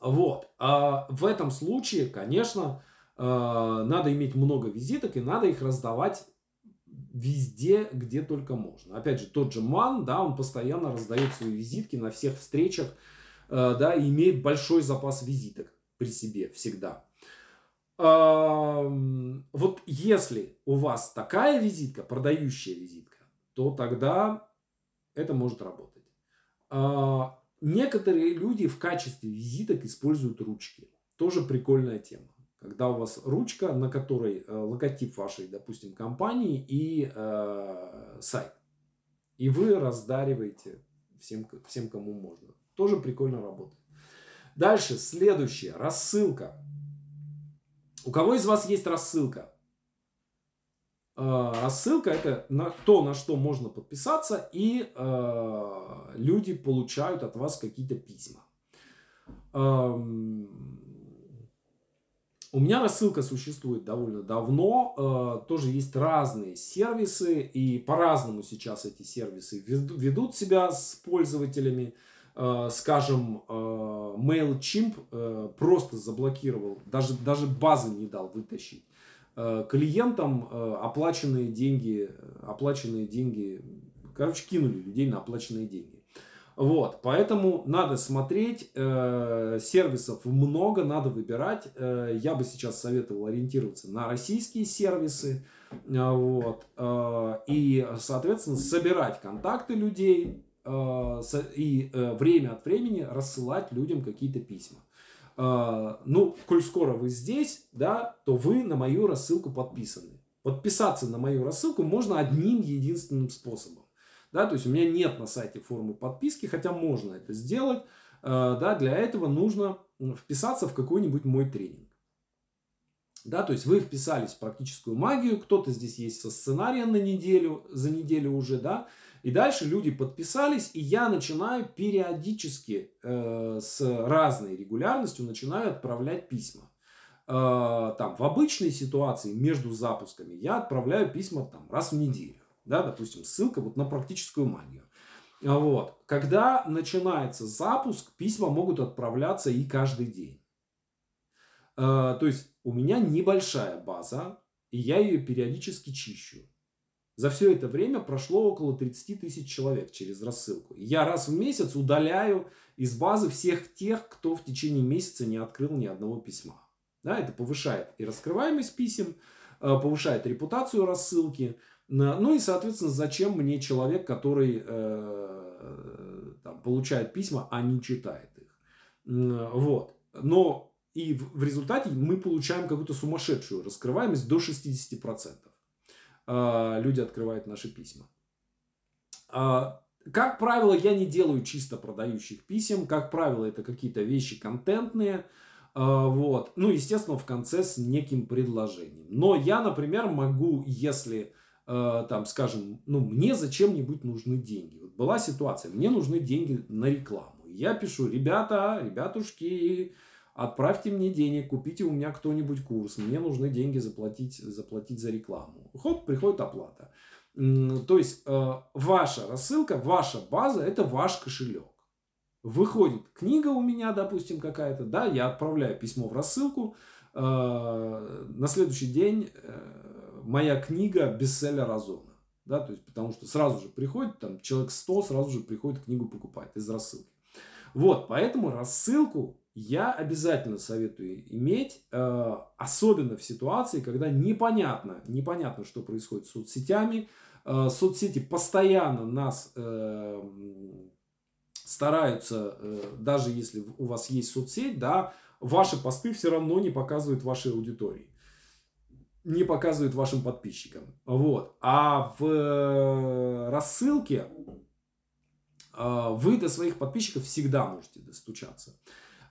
Вот. А в этом случае, конечно, надо иметь много визиток и надо их раздавать везде, где только можно. Опять же, тот же Ман, да, он постоянно раздает свои визитки на всех встречах, э, да, и имеет большой запас визиток при себе всегда. Вот если у вас такая визитка, продающая визитка, то тогда это может работать. А, некоторые люди в качестве визиток используют ручки. Тоже прикольная тема. Когда у вас ручка, на которой э, логотип вашей, допустим, компании и э, сайт. И вы раздариваете всем, всем, кому можно. Тоже прикольно работает. Дальше, следующее. Рассылка. У кого из вас есть рассылка? Э, рассылка это на то, на что можно подписаться, и э, люди получают от вас какие-то письма. Эм, у меня рассылка существует довольно давно, э, тоже есть разные сервисы, и по-разному сейчас эти сервисы ведут себя с пользователями. Э, скажем, э, MailChimp просто заблокировал, даже, даже базы не дал вытащить клиентам оплаченные деньги, оплаченные деньги, короче, кинули людей на оплаченные деньги. Вот, поэтому надо смотреть, э, сервисов много, надо выбирать. Э, я бы сейчас советовал ориентироваться на российские сервисы, э, вот, э, и, соответственно, собирать контакты людей э, и э, время от времени рассылать людям какие-то письма. А, ну, коль скоро вы здесь, да, то вы на мою рассылку подписаны. Подписаться на мою рассылку можно одним единственным способом. Да, то есть у меня нет на сайте формы подписки, хотя можно это сделать. А, да, для этого нужно вписаться в какой-нибудь мой тренинг. Да, то есть вы вписались в практическую магию, кто-то здесь есть со сценарием на неделю, за неделю уже, да, и дальше люди подписались, и я начинаю периодически э, с разной регулярностью начинаю отправлять письма. Э, там, в обычной ситуации между запусками я отправляю письма там, раз в неделю. Да, допустим, ссылка вот на практическую магию. Вот. Когда начинается запуск, письма могут отправляться и каждый день. Э, то есть у меня небольшая база, и я ее периодически чищу. За все это время прошло около 30 тысяч человек через рассылку. Я раз в месяц удаляю из базы всех тех, кто в течение месяца не открыл ни одного письма. Да, это повышает и раскрываемость писем, э, повышает репутацию рассылки. Ну и, соответственно, зачем мне человек, который э, там, получает письма, а не читает их. Вот. Но и в результате мы получаем какую-то сумасшедшую раскрываемость до 60%. А, люди открывают наши письма. А, как правило, я не делаю чисто продающих писем. Как правило, это какие-то вещи контентные. А, вот. Ну, естественно, в конце с неким предложением. Но я, например, могу, если там, скажем, ну, мне зачем-нибудь нужны деньги. Вот была ситуация, мне нужны деньги на рекламу. Я пишу, ребята, ребятушки, отправьте мне денег, купите у меня кто-нибудь курс, мне нужны деньги заплатить, заплатить за рекламу. Хоп, приходит оплата. То есть э, ваша рассылка, ваша база – это ваш кошелек. Выходит книга у меня, допустим, какая-то, да, я отправляю письмо в рассылку, э, на следующий день э, моя книга бестселлер Озона. Да, то есть, потому что сразу же приходит, там, человек 100 сразу же приходит книгу покупать из рассылки. Вот, поэтому рассылку я обязательно советую иметь, э, особенно в ситуации, когда непонятно, непонятно, что происходит с соцсетями. Э, соцсети постоянно нас э, стараются, даже если у вас есть соцсеть, да, ваши посты все равно не показывают вашей аудитории не показывают вашим подписчикам. Вот. А в рассылке вы до своих подписчиков всегда можете достучаться.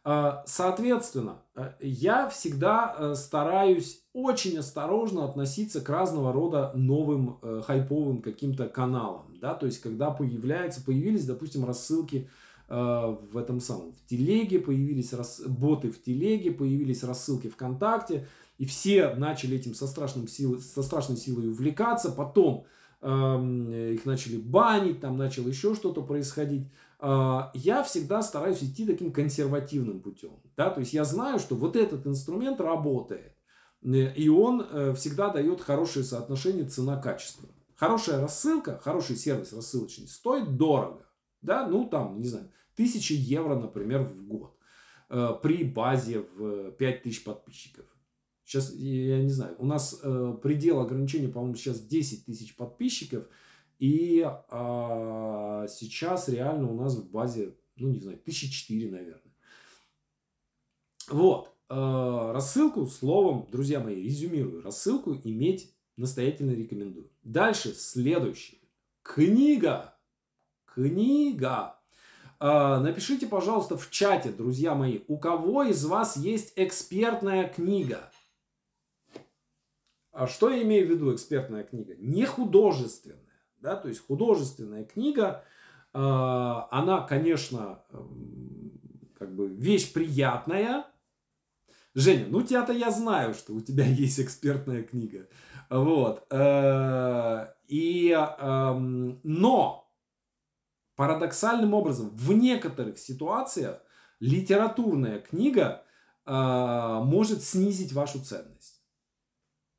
А, соответственно, э, я всегда э, стараюсь очень осторожно относиться к разного рода новым э, хайповым каким-то каналам. Да? То есть, когда появляются, появились, допустим, рассылки в этом самом, в телеге, появились рас, боты в телеге, появились рассылки ВКонтакте, и все начали этим со, страшным силой, со страшной силой увлекаться, потом э, их начали банить, там начало еще что-то происходить. А, я всегда стараюсь идти таким консервативным путем. Да? То есть я знаю, что вот этот инструмент работает. Э, и он э, всегда дает хорошее соотношение цена-качество. Хорошая рассылка, хороший сервис рассылочный стоит дорого. Да? Ну там, не знаю, тысячи евро, например, в год. Э, при базе в 5000 подписчиков. Сейчас, я не знаю, у нас предел ограничения, по-моему, сейчас 10 тысяч подписчиков – и а, сейчас реально у нас в базе, ну не знаю, тысячи четыре, наверное. Вот. А, рассылку, словом, друзья мои, резюмирую. Рассылку иметь настоятельно рекомендую. Дальше, следующее. Книга. Книга. А, напишите, пожалуйста, в чате, друзья мои, у кого из вас есть экспертная книга? А что я имею в виду экспертная книга? Не художественная да, то есть художественная книга, а, она, конечно, как бы вещь приятная. Женя, ну тебя-то я знаю, что у тебя есть экспертная книга. Вот. Э, и, но парадоксальным образом в некоторых ситуациях литературная книга а, может снизить вашу ценность.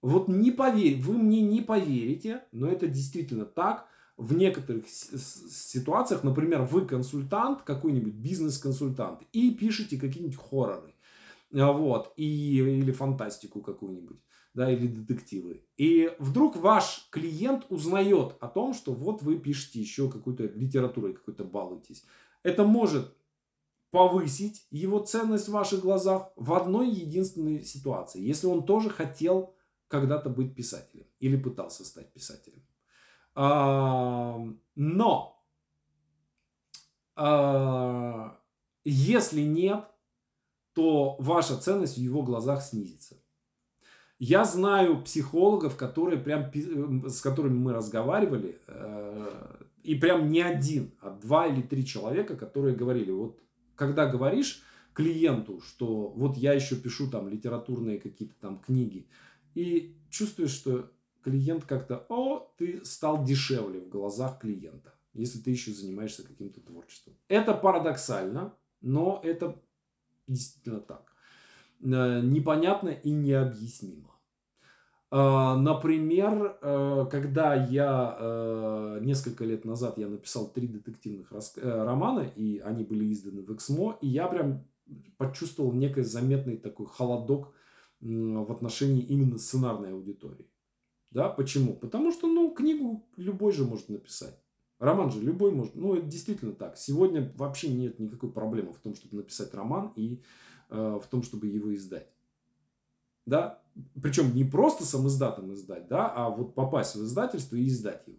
Вот не поверь, вы мне не поверите, но это действительно так. В некоторых ситуациях, например, вы консультант, какой-нибудь бизнес-консультант, и пишете какие-нибудь хорроры, а, вот, и, или фантастику какую-нибудь, да, или детективы. И вдруг ваш клиент узнает о том, что вот вы пишете еще какую-то литературой, какой-то балуетесь. Это может повысить его ценность в ваших глазах в одной единственной ситуации. Если он тоже хотел когда-то быть писателем или пытался стать писателем. Но а, если нет, то ваша ценность в его глазах снизится. Я знаю психологов, которые прям, с которыми мы разговаривали, э, и прям не один, а два или три человека, которые говорили, вот когда говоришь клиенту, что вот я еще пишу там литературные какие-то там книги, и чувствуешь, что клиент как-то, о, ты стал дешевле в глазах клиента, если ты еще занимаешься каким-то творчеством. Это парадоксально, но это действительно так. Э, непонятно и необъяснимо. Э, например, э, когда я несколько лет назад я написал три детективных романа, и они были изданы в Эксмо, и я прям почувствовал некий заметный такой холодок в отношении именно сценарной аудитории. Да, почему? Потому что, ну, книгу любой же может написать. Роман же любой может. Ну, это действительно так. Сегодня вообще нет никакой проблемы в том, чтобы написать роман и э, в том, чтобы его издать. Да? Причем не просто сам издатом издать, да, а вот попасть в издательство и издать его.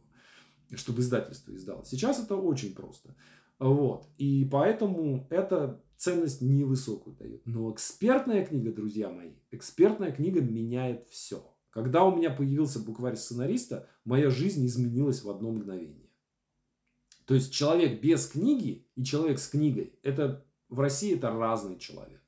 Чтобы издательство издало. Сейчас это очень просто. Вот. И поэтому это ценность невысокую дает. Но экспертная книга, друзья мои, экспертная книга меняет все. Когда у меня появился букварь сценариста, моя жизнь изменилась в одно мгновение. То есть человек без книги и человек с книгой, это в России это разный человек.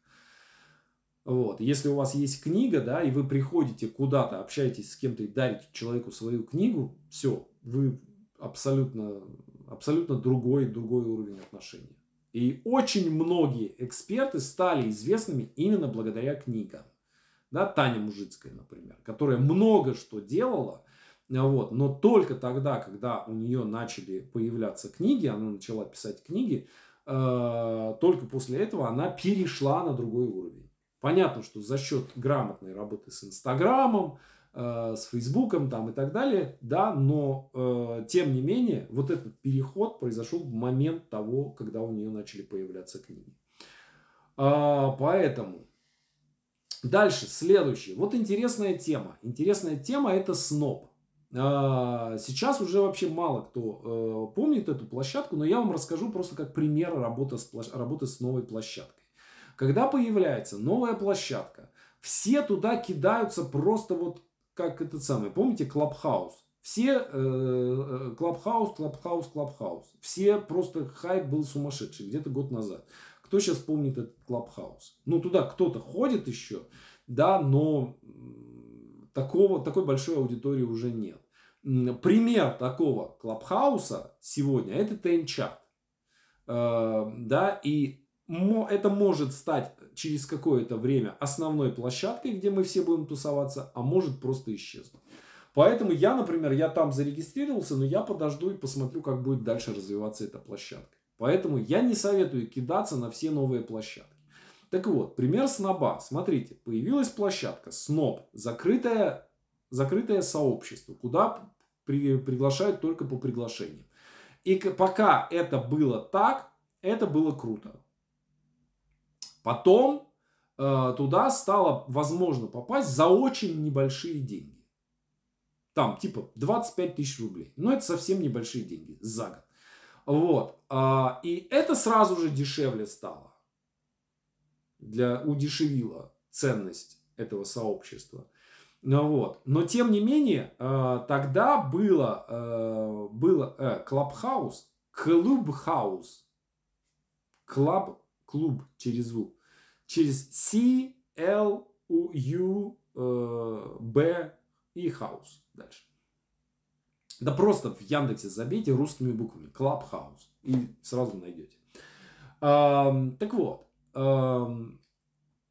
Вот. Если у вас есть книга, да, и вы приходите куда-то, общаетесь с кем-то и дарите человеку свою книгу, все, вы абсолютно, абсолютно другой, другой уровень отношений. И очень многие эксперты стали известными именно благодаря книгам. Да, Таня Мужицкая, например, которая много что делала, вот, но только тогда, когда у нее начали появляться книги, она начала писать книги, э, только после этого она перешла на другой уровень. Понятно, что за счет грамотной работы с Инстаграмом, с Фейсбуком там и так далее, да, но э, тем не менее вот этот переход произошел в момент того, когда у нее начали появляться книги. А, поэтому дальше следующее. Вот интересная тема. Интересная тема это Сноб. А, сейчас уже вообще мало кто э, помнит эту площадку, но я вам расскажу просто как пример работы с, работы с новой площадкой. Когда появляется новая площадка, все туда кидаются просто вот как этот самый, помните, Clubhouse? Все Clubhouse, Clubhouse, Clubhouse. Все просто хайп был сумасшедший где-то год назад. Кто сейчас помнит этот Клабхаус? Ну, туда кто-то ходит еще, да, но такого, такой большой аудитории уже нет. Пример такого Клабхауса сегодня – это Тенчат. Э, да, и это может стать через какое-то время основной площадкой, где мы все будем тусоваться, а может просто исчезнуть. Поэтому я, например, я там зарегистрировался, но я подожду и посмотрю, как будет дальше развиваться эта площадка. Поэтому я не советую кидаться на все новые площадки. Так вот, пример сноба. Смотрите, появилась площадка сноб, закрытое, закрытое сообщество, куда при, приглашают только по приглашениям. И пока это было так, это было круто. Потом э, туда стало возможно попасть за очень небольшие деньги. Там типа 25 тысяч рублей. Но это совсем небольшие деньги за год. Вот. А, и это сразу же дешевле стало. Для, удешевило ценность этого сообщества. Ну, вот. Но тем не менее, э, тогда было, э, было э, Clubhouse, Клубхаус. Club, клуб через звук. Через C, L, U, B и house. Дальше. Да просто в Яндексе забейте русскими буквами. Клабхаус. И сразу найдете. Так вот.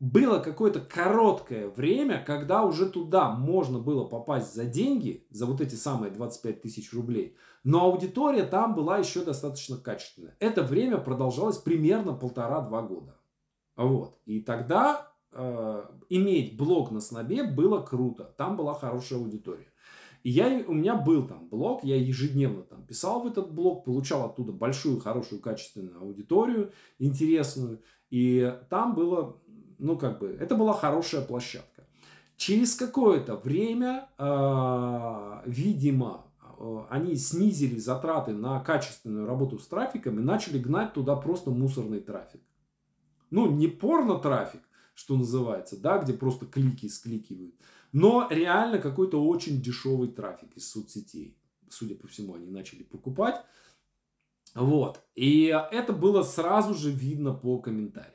Было какое-то короткое время, когда уже туда можно было попасть за деньги, за вот эти самые 25 тысяч рублей. Но аудитория там была еще достаточно качественная. Это время продолжалось примерно полтора-два года. Вот. И тогда э, иметь блог на снобе было круто. Там была хорошая аудитория. И я, у меня был там блог, я ежедневно там писал в этот блог, получал оттуда большую, хорошую, качественную аудиторию, интересную. И там было, ну как бы, это была хорошая площадка. Через какое-то время, э, видимо, они снизили затраты на качественную работу с трафиком и начали гнать туда просто мусорный трафик. Ну, не порно-трафик, что называется, да, где просто клики скликивают, но реально какой-то очень дешевый трафик из соцсетей. Судя по всему, они начали покупать. Вот. И это было сразу же видно по комментариям.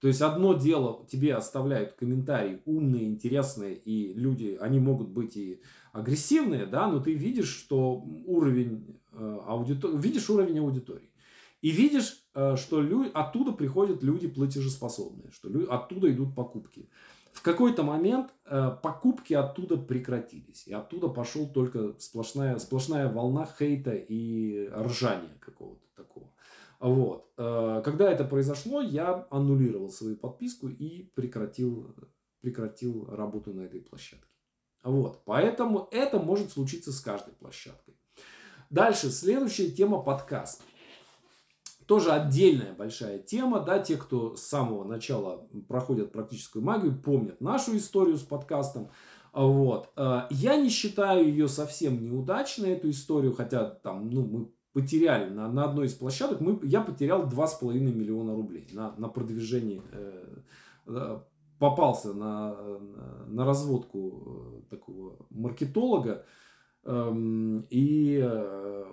То есть одно дело, тебе оставляют комментарии умные, интересные, и люди, они могут быть и агрессивные, да, но ты видишь, что уровень э, аудитории, видишь уровень аудитории. И видишь, э, что люди, оттуда приходят люди платежеспособные, что люди, оттуда идут покупки в какой-то момент э, покупки оттуда прекратились. И оттуда пошел только сплошная, сплошная волна хейта и ржания какого-то такого. Вот. Когда это произошло, я аннулировал свою подписку и прекратил, прекратил работу на этой площадке. Вот. Поэтому это может случиться с каждой площадкой. Дальше, следующая тема подкаст тоже отдельная большая тема, да, те, кто с самого начала проходят практическую магию, помнят нашу историю с подкастом, вот. Э, я не считаю ее совсем неудачной, эту историю, хотя там, ну, мы потеряли на, на одной из площадок, мы, я потерял 2,5 миллиона рублей на, на продвижении, э, э попался на, на разводку э, такого маркетолога, э, и, э,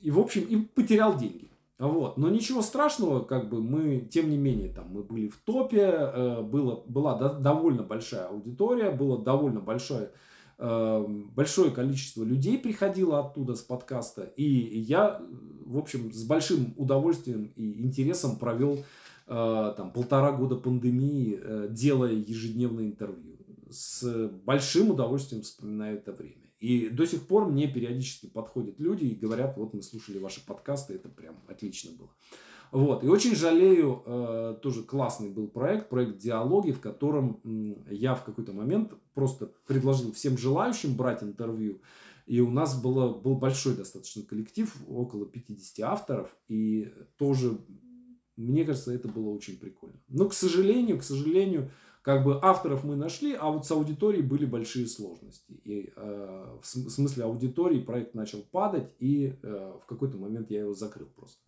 и, в общем, и потерял деньги. Вот. Но ничего страшного, как бы мы, тем не менее, там мы были в топе, э, было, была до, довольно большая аудитория, было довольно большое, э, большое количество людей приходило оттуда с подкаста. И я, в общем, с большим удовольствием и интересом провел э, там, полтора года пандемии, э, делая ежедневное интервью. С большим удовольствием вспоминаю это время. И до сих пор мне периодически подходят люди и говорят, вот мы слушали ваши подкасты, это прям отлично было. Вот. И очень жалею, э, тоже классный был проект, проект «Диалоги», в котором э, я в какой-то момент просто предложил всем желающим брать интервью. И у нас было, был большой достаточно коллектив, около 50 авторов. И тоже, мне кажется, это было очень прикольно. Но, к сожалению, к сожалению, как бы авторов мы нашли, а вот с аудиторией были большие сложности. И э, в смысле аудитории проект начал падать, и э, в какой-то момент я его закрыл просто.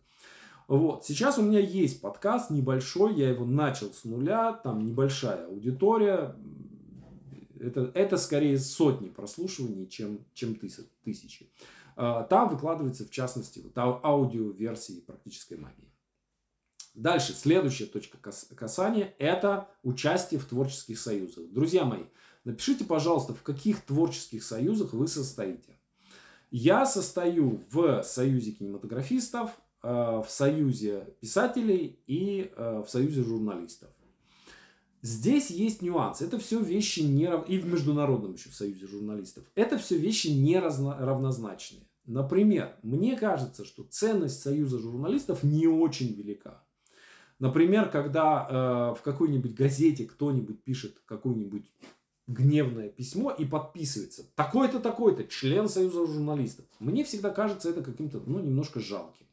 Вот. Сейчас у меня есть подкаст небольшой, я его начал с нуля, там небольшая аудитория. Это, это скорее сотни прослушиваний, чем, чем тысячи. А, там выкладывается, в частности, вот аудиоверсии практической магии. Дальше, следующая точка касания – это участие в творческих союзах. Друзья мои, напишите, пожалуйста, в каких творческих союзах вы состоите. Я состою в Союзе кинематографистов, э, в Союзе писателей и э, в Союзе журналистов. Здесь есть нюансы. Это все вещи не и в Международном еще в Союзе журналистов. Это все вещи не равнозначные. Например, мне кажется, что ценность Союза журналистов не очень велика. Например, когда э, в какой-нибудь газете кто-нибудь пишет какую-нибудь гневное письмо и подписывается. Такой-то, такой-то, член Союза журналистов. Мне всегда кажется это каким-то, ну, немножко жалким.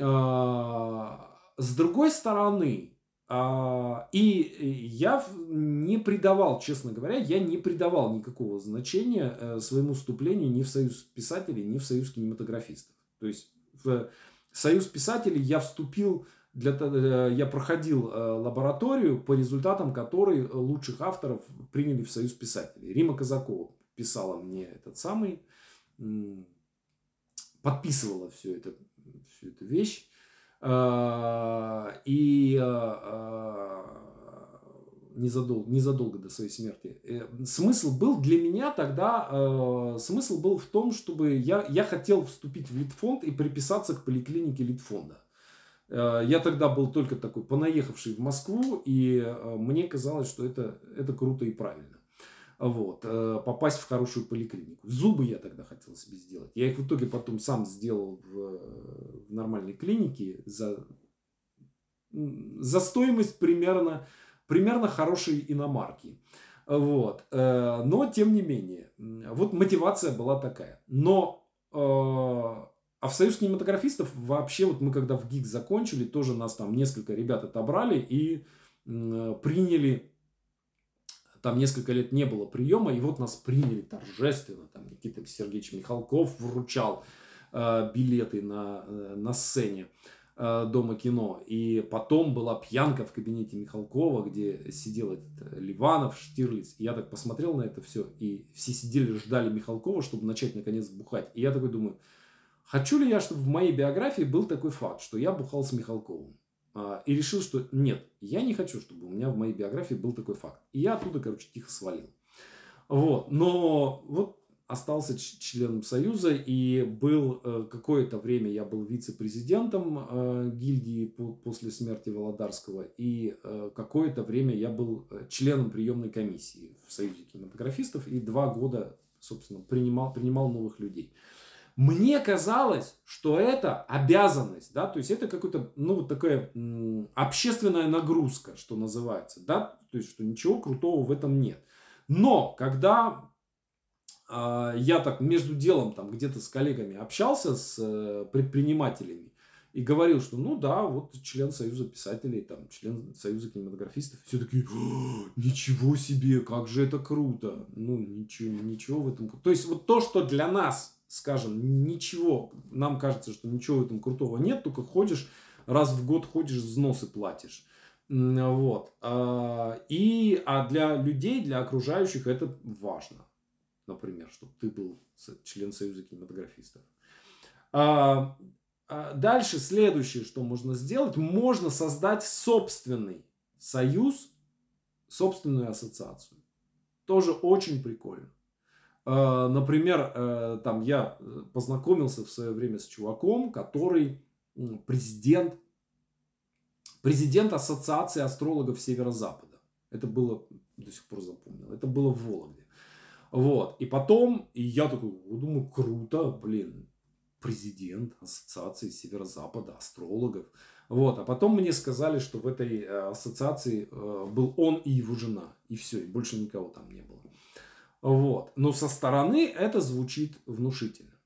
А, с другой стороны, а, и я не придавал, честно говоря, я не придавал никакого значения э, своему вступлению ни в Союз писателей, ни в Союз кинематографистов. То есть в Союз писателей я вступил для, э, я проходил э, лабораторию, по результатам которой лучших авторов приняли в Союз писателей. Рима Казакова писала мне этот самый, подписывала все это, всю эту вещь. Э, и незадолго, незадолго до своей смерти. Смысл был для меня тогда, смысл был в том, чтобы я, я хотел вступить в Литфонд и приписаться к поликлинике Литфонда. Э, я тогда был только такой понаехавший в Москву, и э, мне казалось, что это, это круто и правильно. Вот, э, попасть в хорошую поликлинику. Зубы я тогда хотел себе сделать. Я их в итоге потом сам сделал в, в нормальной клинике за, за стоимость примерно, примерно хорошей иномарки. Вот. Но, тем не менее, вот мотивация была такая. Но а в Союз кинематографистов вообще, вот мы когда в ГИК закончили, тоже нас там несколько ребят отобрали и приняли, там несколько лет не было приема, и вот нас приняли торжественно, там Никита Сергеевич Михалков вручал э, билеты на, э, на сцене э, Дома кино. И потом была пьянка в кабинете Михалкова, где сидел этот Ливанов, Штирлиц. И я так посмотрел на это все, и все сидели, ждали Михалкова, чтобы начать наконец бухать. И я такой думаю, Хочу ли я, чтобы в моей биографии был такой факт, что я бухал с Михалковым? А, и решил, что нет, я не хочу, чтобы у меня в моей биографии был такой факт. И я оттуда, короче, тихо свалил. Вот. Но вот остался членом Союза и был э, какое-то время я был вице-президентом э, гильдии после смерти Володарского и э, какое-то время я был членом приемной комиссии в Союзе кинематографистов и два года, собственно, принимал, принимал новых людей. Мне казалось, что это обязанность, да, то есть это какая-то, ну, вот такая общественная нагрузка, что называется, да, то есть что ничего крутого в этом нет. Но когда э, я так между делом там где-то с коллегами общался с э, предпринимателями и говорил, что ну да, вот член Союза писателей, там, член Союза кинематографистов, все такие, ничего себе, как же это круто. Ну, ничего, ничего в этом. То есть вот то, что для нас скажем, ничего, нам кажется, что ничего в этом крутого нет, только ходишь, раз в год ходишь, взносы платишь. Вот. А, и, а для людей, для окружающих это важно. Например, чтобы ты был член Союза кинематографистов. А, а дальше следующее, что можно сделать, можно создать собственный союз, собственную ассоциацию. Тоже очень прикольно. Э, например, э, там я э, познакомился в свое время с чуваком, который президент, президент Ассоциации астрологов Северо-Запада. Это было, до сих пор запомнил, это было в Вологде. Вот. И потом, и я такой, думаю, круто, блин, президент Ассоциации Северо-Запада, астрологов. Вот. А потом мне сказали, что в этой ассоциации был он и его жена. И все, и больше никого там не было. Вот. Но со стороны это звучит внушительно.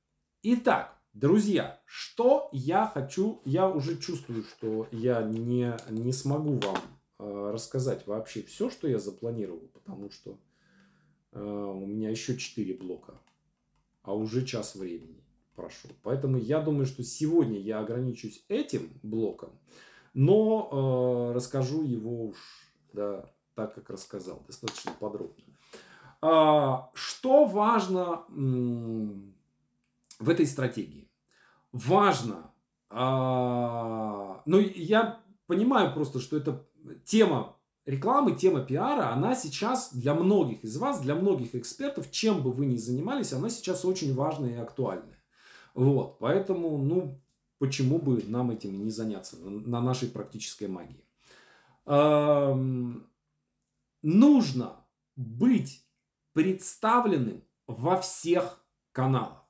Итак, друзья, что я хочу, я уже чувствую, что я не, не смогу вам э, рассказать вообще все, что я запланировал, потому что э, у меня еще 4 блока, а уже час времени. прошел. Поэтому я думаю, что сегодня я ограничусь этим блоком, но э, расскажу его уж да, так, как рассказал, достаточно подробно. А, что важно в этой стратегии? Важно, а, ну я понимаю просто, что это тема рекламы, тема пиара, она сейчас для многих из вас, для многих экспертов, чем бы вы ни занимались, она сейчас очень важная и актуальная. Вот, поэтому, ну, почему бы нам этим не заняться на нашей практической магии. Нужно быть представленным во всех каналах.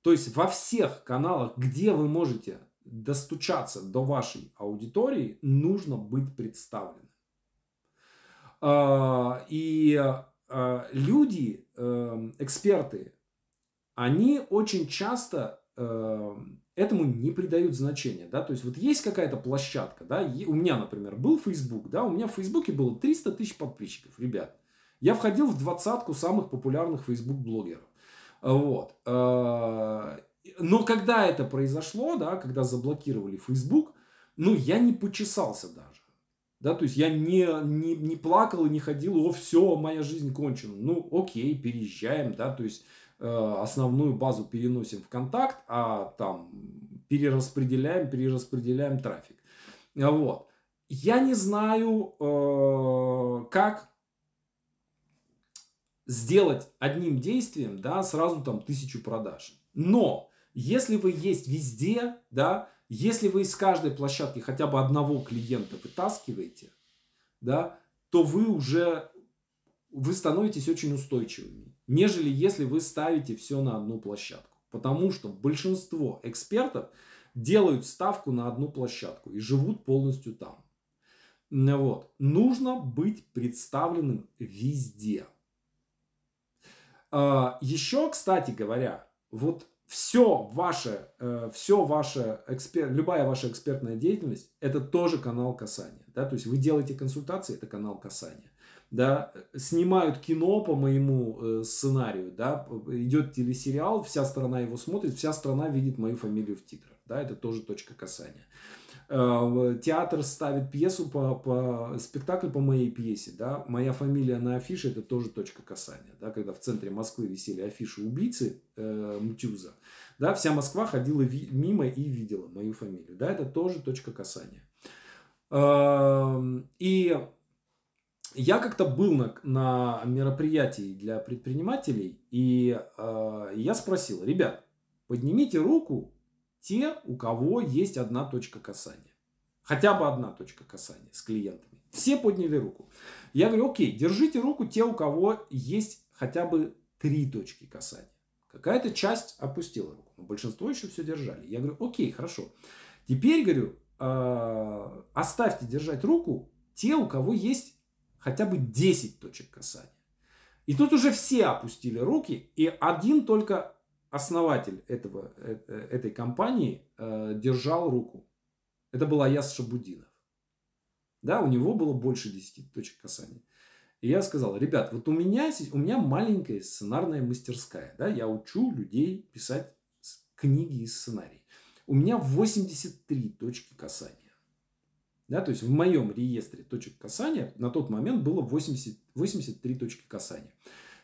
То есть во всех каналах, где вы можете достучаться до вашей аудитории, нужно быть представленным. А, и а, люди, эм, эксперты, они очень часто эм, этому не придают значения, да, то есть вот есть какая-то площадка, да, у меня, например, был Facebook, да, у меня в Фейсбуке было 300 тысяч подписчиков, ребят, я входил в двадцатку самых популярных Facebook блогеров, вот, э, но когда это произошло, да, когда заблокировали Facebook, ну, я не почесался даже. Да, то есть я не, не, не плакал и не ходил, о, все, моя жизнь кончена. Ну, окей, переезжаем, да, то есть э, основную базу переносим в контакт, а там перераспределяем, перераспределяем трафик. Вот. Я не знаю, э, как сделать одним действием, да, сразу там тысячу продаж. Но если вы есть везде, да, если вы из каждой площадки хотя бы одного клиента вытаскиваете, да, то вы уже вы становитесь очень устойчивыми, нежели если вы ставите все на одну площадку. Потому что большинство экспертов делают ставку на одну площадку и живут полностью там. Вот. Нужно быть представленным везде. А, Еще, кстати говоря, вот все ваше, э, все ваше любая ваша экспертная деятельность, это тоже канал касания. Да? То есть вы делаете консультации, это канал касания. Да? Снимают кино по моему э, сценарию, да? идет телесериал, вся страна его смотрит, вся страна видит мою фамилию в титрах. Да? Это тоже точка касания. Э, театр ставит пьесу по, по спектакль по моей пьесе, да, моя фамилия на афише это тоже точка касания, да, когда в центре Москвы висели афиши убийцы э, Мтюза, да, вся Москва ходила ви, мимо и видела мою фамилию, да, это тоже точка касания. Э, и я как-то был на, на мероприятии для предпринимателей, и э, я спросил, ребят, поднимите руку, те, у кого есть одна точка касания. Хотя бы одна точка касания с клиентами. Все подняли руку. Я говорю, окей, держите руку те, у кого есть хотя бы три точки касания. Какая-то часть опустила руку, но большинство еще все держали. Я говорю, окей, хорошо. Теперь, говорю, э, оставьте держать руку те, у кого есть хотя бы 10 точек касания. И тут уже все опустили руки, и один только основатель этого, э, э, этой компании э, держал руку. Это был Аяс Шабудинов. Да, у него было больше 10 точек касания. И я сказал, ребят, вот у меня, у меня маленькая сценарная мастерская. Да, я учу людей писать книги и сценарий. У меня 83 точки касания. Да, то есть в моем реестре точек касания на тот момент было 80, 83 точки касания.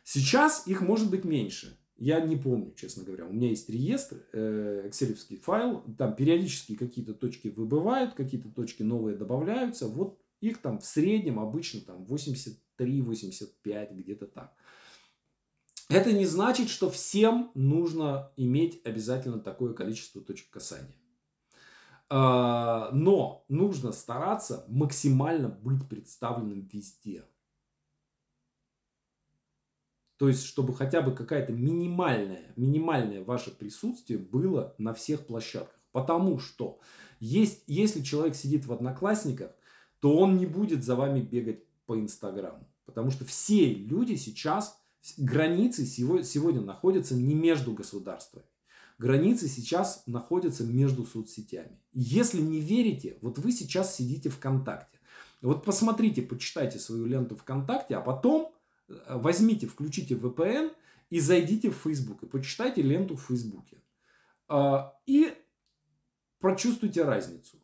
Сейчас их может быть меньше. Я не помню, честно говоря. У меня есть реестр, э, экселевский файл. Там периодически какие-то точки выбывают, какие-то точки новые добавляются. Вот их там в среднем обычно там 83-85, где-то так. Это не значит, что всем нужно иметь обязательно такое количество точек касания. А, но нужно стараться максимально быть представленным везде. То есть, чтобы хотя бы какая-то минимальная, минимальное ваше присутствие было на всех площадках. Потому что есть, если человек сидит в одноклассниках, то он не будет за вами бегать по Инстаграму. Потому что все люди сейчас, границы сегодня находятся не между государствами. Границы сейчас находятся между соцсетями. Если не верите, вот вы сейчас сидите ВКонтакте. Вот посмотрите, почитайте свою ленту ВКонтакте, а потом возьмите, включите VPN и зайдите в Facebook и почитайте ленту в Фейсбуке. А, и прочувствуйте разницу.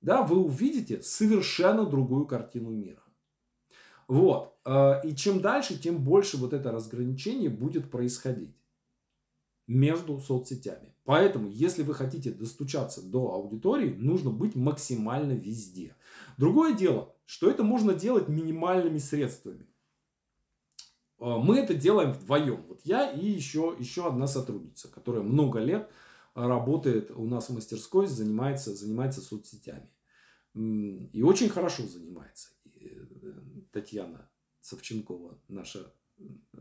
Да, вы увидите совершенно другую картину мира. Вот. А, и чем дальше, тем больше вот это разграничение будет происходить между соцсетями. Поэтому, если вы хотите достучаться до аудитории, нужно быть максимально везде. Другое дело, что это можно делать минимальными средствами. А, мы это делаем вдвоем. Вот я и еще, еще одна сотрудница, которая много лет работает у нас в мастерской, занимается, занимается соцсетями. И очень хорошо занимается. Э, Татьяна Савченкова, наша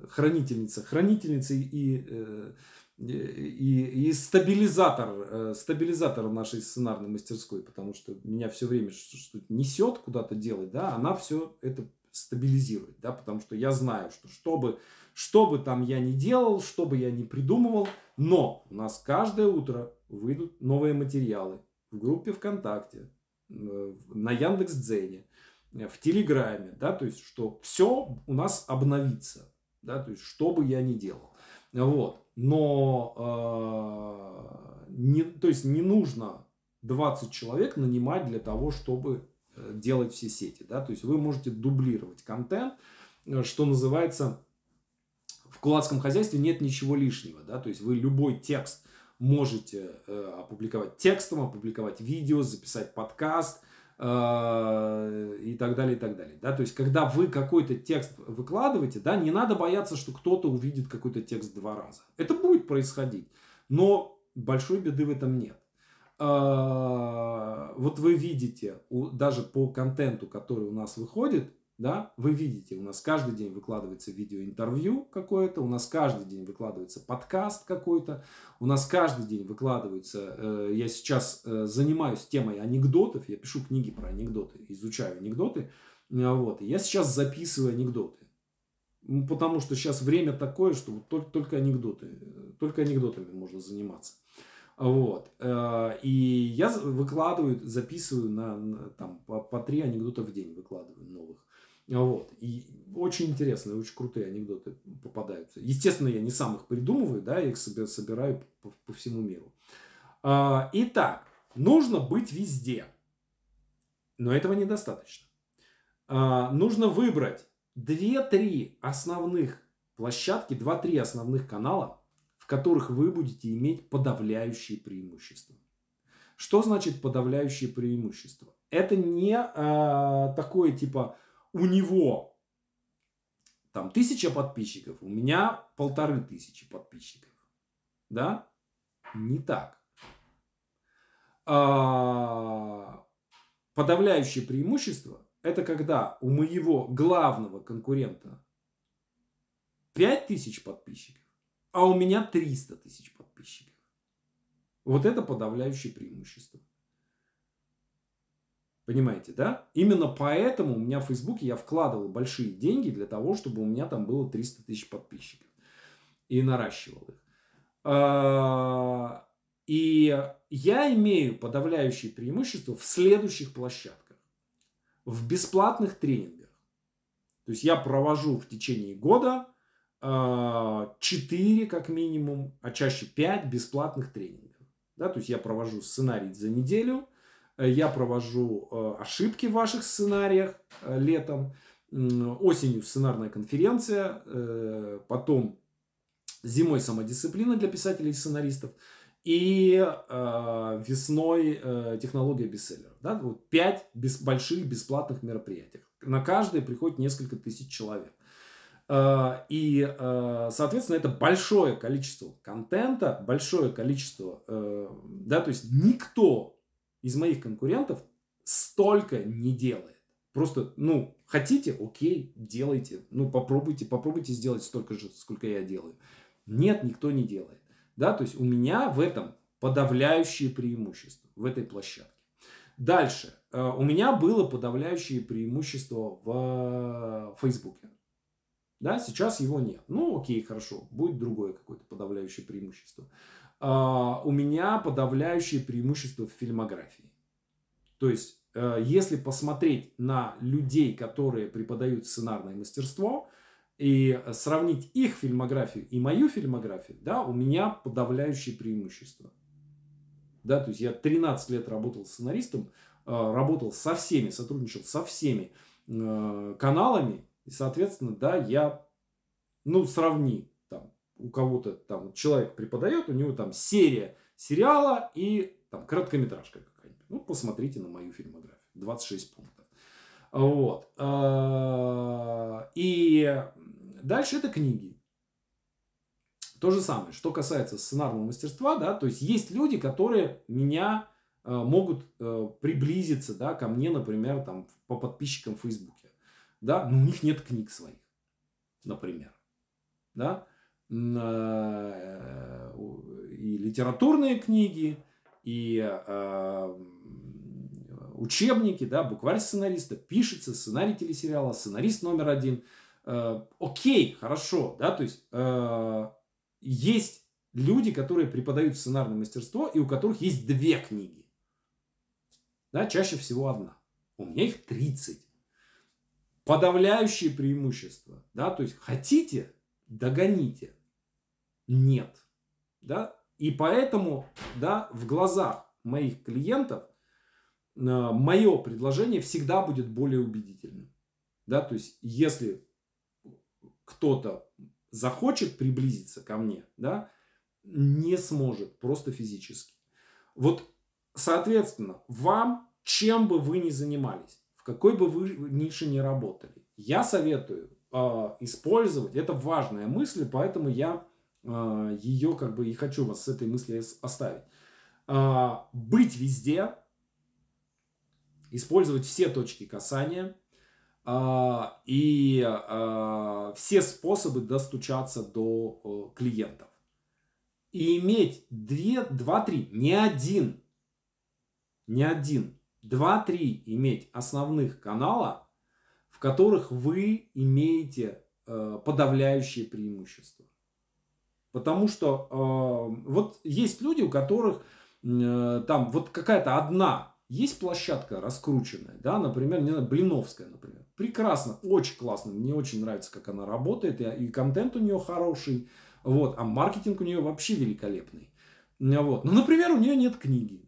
хранительница, хранительница и, э, и, и стабилизатор, э, стабилизатор нашей сценарной мастерской, потому что меня все время что-то несет куда-то делать, да, она все это стабилизирует, да, потому что я знаю, что чтобы, что бы там я ни делал, что бы я ни придумывал, но у нас каждое утро выйдут новые материалы в группе ВКонтакте, на Яндекс.Дзене, в Телеграме, да, то есть, что все у нас обновится, да, то есть, что бы я ни делал. Вот. Но э, не, то есть не нужно 20 человек нанимать для того, чтобы э, делать все сети. Да? То есть вы можете дублировать контент, э, что называется, в кулацком хозяйстве нет ничего лишнего. Да? То есть вы любой текст можете э, опубликовать текстом, опубликовать видео, записать подкаст – Э, и так далее, и так далее. Да? То есть, когда вы какой-то текст выкладываете, да, не надо бояться, что кто-то увидит какой-то текст два раза. Это будет происходить, но большой беды в этом нет. Э, вот вы видите, даже по контенту, который у нас выходит, да, вы видите, у нас каждый день выкладывается видеоинтервью какое-то, у нас каждый день выкладывается подкаст какой-то, у нас каждый день выкладывается, э, я сейчас э, занимаюсь темой анекдотов, я пишу книги про анекдоты, изучаю анекдоты, э, вот, и я сейчас записываю анекдоты, потому что сейчас время такое, что вот только, только анекдоты, только анекдотами можно заниматься. Вот. Э, и я выкладываю, записываю на, там, по, по три анекдота в день выкладываю новых. Вот. И очень интересные, очень крутые анекдоты попадаются. Естественно, я не сам их придумываю, да, я их собираю по, по всему миру. А, итак, нужно быть везде. Но этого недостаточно. А, нужно выбрать 2-3 основных площадки, 2-3 основных канала, которых вы будете иметь подавляющие преимущества. Что значит подавляющие преимущества? Это не а, такое типа у него там тысяча подписчиков, у меня полторы тысячи подписчиков. Да? Не так. А, подавляющее преимущество – это когда у моего главного конкурента 5 тысяч подписчиков, а у меня 300 тысяч подписчиков. Вот это подавляющее преимущество. Понимаете, да? Именно поэтому у меня в Фейсбуке я вкладывал большие деньги для того, чтобы у меня там было 300 тысяч подписчиков. И наращивал их. А, и я имею подавляющее преимущество в следующих площадках. В бесплатных тренингах. То есть я провожу в течение года 4 а, как минимум, а чаще 5 бесплатных тренингов. Да, то есть я провожу сценарий за неделю, Э, я провожу э, ошибки в ваших сценариях э, летом, осенью сценарная конференция, потом зимой самодисциплина для писателей и сценаристов, и весной технология бестселлеров. Да? Вот пять без, больших бесплатных мероприятий. На каждое приходит несколько тысяч человек. И, соответственно, это большое количество контента, большое количество, да, то есть никто из моих конкурентов столько не делает. Просто, ну, хотите, окей, делайте. Ну, попробуйте, попробуйте сделать столько же, сколько я делаю. Нет, никто не делает. Да, то есть у меня в этом подавляющее преимущество, в этой площадке. Дальше. Э, у меня было подавляющее преимущество в Фейсбуке. Да, сейчас его нет. Ну, окей, хорошо, будет другое какое-то подавляющее преимущество. А, у меня подавляющее преимущество в фильмографии. То есть, э, если посмотреть на людей, которые преподают сценарное мастерство, и сравнить их фильмографию и мою фильмографию, да, у меня подавляющее преимущество. Да, то есть я 13 лет работал сценаристом, э, работал со всеми, сотрудничал со всеми э, каналами, и, соответственно, да, я, ну, сравни, там, у кого-то там человек преподает, у него там серия сериала и там короткометражка какая-нибудь. Ну, посмотрите на мою фильмографию. 26 пунктов. Вот. Э, и Дальше это книги. То же самое, что касается сценарного мастерства, да, то есть есть люди, которые меня э, могут э, приблизиться, да, ко мне, например, там, по подписчикам в Фейсбуке, да, но у них нет книг своих, например, да, э, и литературные книги, и э, учебники, да, букварь сценариста, пишется сценарий телесериала, сценарист номер один – э, окей, хорошо, да, то есть есть люди, которые преподают сценарное мастерство, и у которых есть две книги. Да, чаще всего одна. У меня их 30. Подавляющее преимущество. Да, то есть хотите, догоните. Нет. Да, и поэтому, да, в глазах моих клиентов э, мое предложение всегда будет более убедительным. Да, то есть, если кто-то захочет приблизиться ко мне, да, не сможет просто физически. Вот, соответственно, вам, чем бы вы ни занимались, в какой бы вы нише ни работали, я советую э, использовать, это важная мысль, поэтому я э, ее как бы и хочу вас с этой мыслью оставить. Э, быть везде, использовать все точки касания – а, и а, все способы достучаться до клиентов. И иметь две, два, три, не один, не один, два-три иметь основных канала, в которых вы имеете э, подавляющее преимущество. Потому что э, вот есть люди, у которых э, там вот какая-то одна, есть площадка раскрученная, да, например, не знаю, Блиновская, например прекрасно, очень классно. Мне очень нравится, как она работает. И, контент у нее хороший. Вот, а маркетинг у нее вообще великолепный. Вот. Ну, например, у нее нет книги.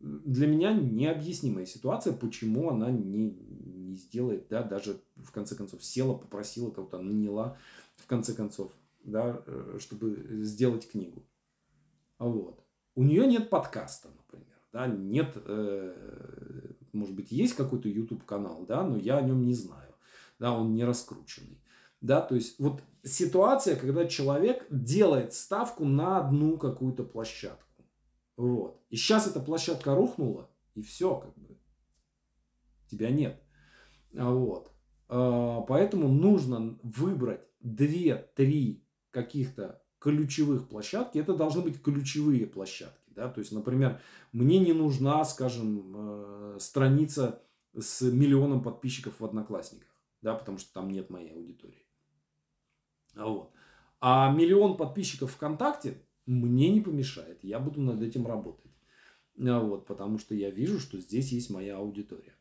Для меня необъяснимая ситуация, почему она не, не сделает, да, даже в конце концов села, попросила кого-то, наняла, в конце концов, да, э, чтобы сделать книгу. Вот. У нее нет подкаста, например, да, нет э, может быть, есть какой-то YouTube канал, да, но я о нем не знаю, да, он не раскрученный, да, то есть вот ситуация, когда человек делает ставку на одну какую-то площадку, вот, и сейчас эта площадка рухнула, и все, как бы, тебя нет, вот, а, поэтому нужно выбрать 2-3 каких-то ключевых площадки, это должны быть ключевые площадки. Да? То есть, например, мне не нужна, скажем, э, страница с миллионом подписчиков в Одноклассниках, да, потому что там нет моей аудитории. А вот. А миллион подписчиков ВКонтакте мне не помешает. Я буду над этим работать. А вот, потому что я вижу, что здесь есть моя аудитория.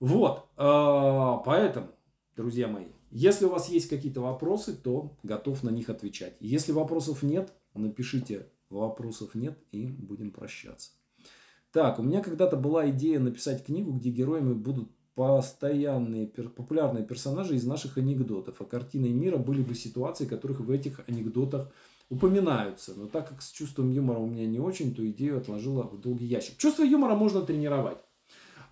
Вот. А, поэтому, друзья мои, если у вас есть какие-то вопросы, то готов на них отвечать. Если вопросов нет, напишите Вопросов нет и будем прощаться. Так, у меня когда-то была идея написать книгу, где героями будут постоянные популярные персонажи из наших анекдотов, а картиной мира были бы ситуации, которых в этих анекдотах упоминаются. Но так как с чувством юмора у меня не очень, то идею отложила в долгий ящик. Чувство юмора можно тренировать.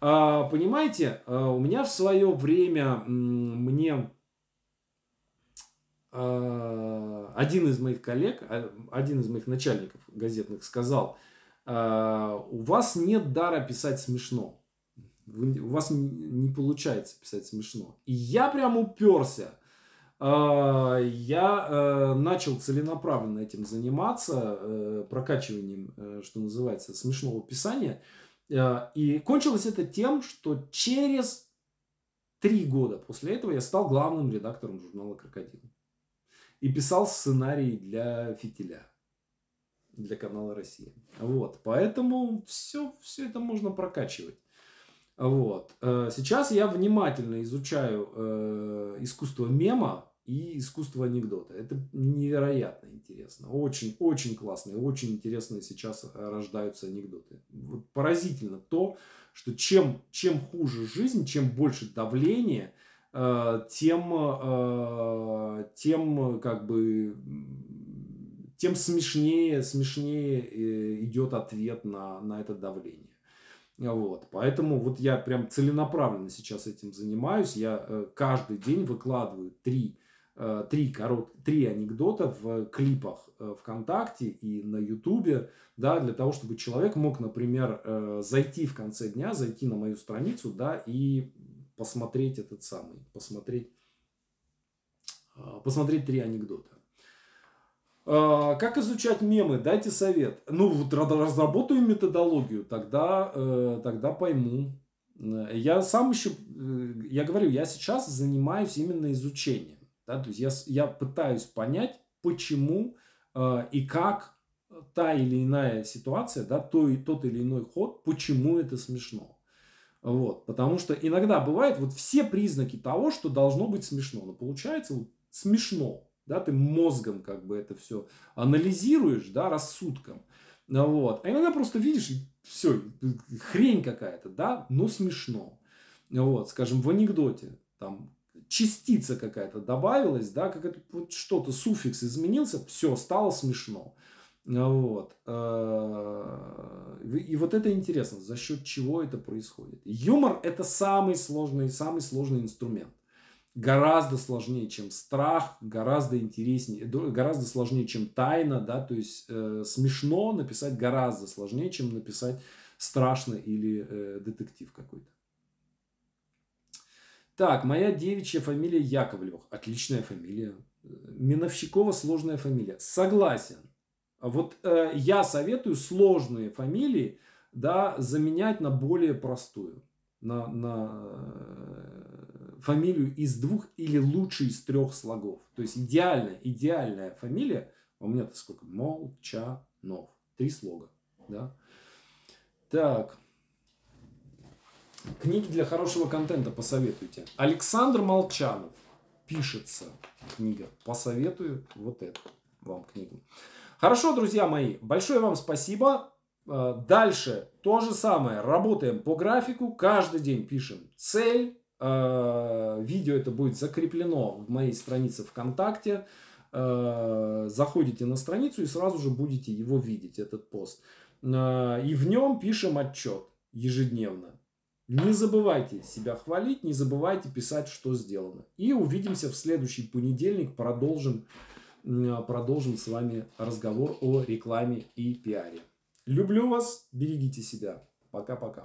А, понимаете, а, у меня в свое время мне а, один из моих коллег, а, один из моих начальников газетных сказал, «А, у вас нет дара писать смешно. у вас не получается писать смешно. И я прям уперся. Я э, начал целенаправленно этим заниматься, э, прокачиванием, э, что называется, смешного писания. И кончилось это тем, что через три года после этого я стал главным редактором журнала «Крокодил» и писал сценарий для фитиля, для канала Россия. Вот, поэтому все, все это можно прокачивать. Вот. Э, сейчас я внимательно изучаю э, искусство мема, и искусство анекдота. Это невероятно интересно. Очень, очень классные, очень интересные сейчас рождаются анекдоты. Вот поразительно то, что чем, чем хуже жизнь, чем больше давления, э, тем, э, тем как бы тем смешнее, смешнее э, идет ответ на, на это давление. Вот. Поэтому вот я прям целенаправленно сейчас этим занимаюсь. Я э, каждый день выкладываю три, э, три, корот, три анекдота в клипах э, ВКонтакте и на Ютубе, да, для того, чтобы человек мог, например, зайти в конце дня, зайти на мою страницу, да, и посмотреть этот самый, посмотреть, посмотреть три анекдота. А, как изучать мемы? Дайте совет. Ну, вот разработаю методологию, тогда, э, тогда пойму. Я сам еще, э, я говорю, я сейчас занимаюсь именно изучением. Да? То есть я, я пытаюсь понять, почему э, и как та или иная ситуация, да, то и тот или иной ход, почему это смешно. Вот, потому что иногда бывает вот все признаки того, что должно быть смешно, но получается вот смешно да, ты мозгом как бы это все анализируешь, да, рассудком, вот, а иногда просто видишь, и все, хрень какая-то, да, но смешно, вот, скажем, в анекдоте, там, частица какая-то добавилась, да, как это вот что-то, суффикс изменился, все, стало смешно. Вот. Э, и вот это интересно, за счет чего это происходит. Юмор это самый сложный, самый сложный инструмент гораздо сложнее, чем страх, гораздо интереснее, гораздо сложнее, чем тайна, да, то есть э, смешно написать гораздо сложнее, чем написать страшно или э, детектив какой-то. Так, моя девичья фамилия Яковлев. Отличная фамилия. Миновщикова сложная фамилия. Согласен. Вот э, я советую сложные фамилии да, заменять на более простую. На, на фамилию из двух или лучше из трех слогов. То есть идеальная, идеальная фамилия. У меня-то сколько? Молчанов. Три слога. Да? Так. Книги для хорошего контента посоветуйте. Александр Молчанов. Пишется книга. Посоветую вот эту вам книгу. Хорошо, друзья мои. Большое вам спасибо. Э, дальше то же самое. Работаем по графику. Каждый день пишем цель видео это будет закреплено в моей странице ВКонтакте. Э, заходите на страницу и сразу же будете его видеть, этот пост. Э, и в нем пишем отчет ежедневно. Не забывайте себя хвалить, не забывайте писать, что сделано. И увидимся в следующий понедельник. Продолжим, продолжим с вами разговор о рекламе и пиаре. Люблю вас, берегите себя. Пока-пока.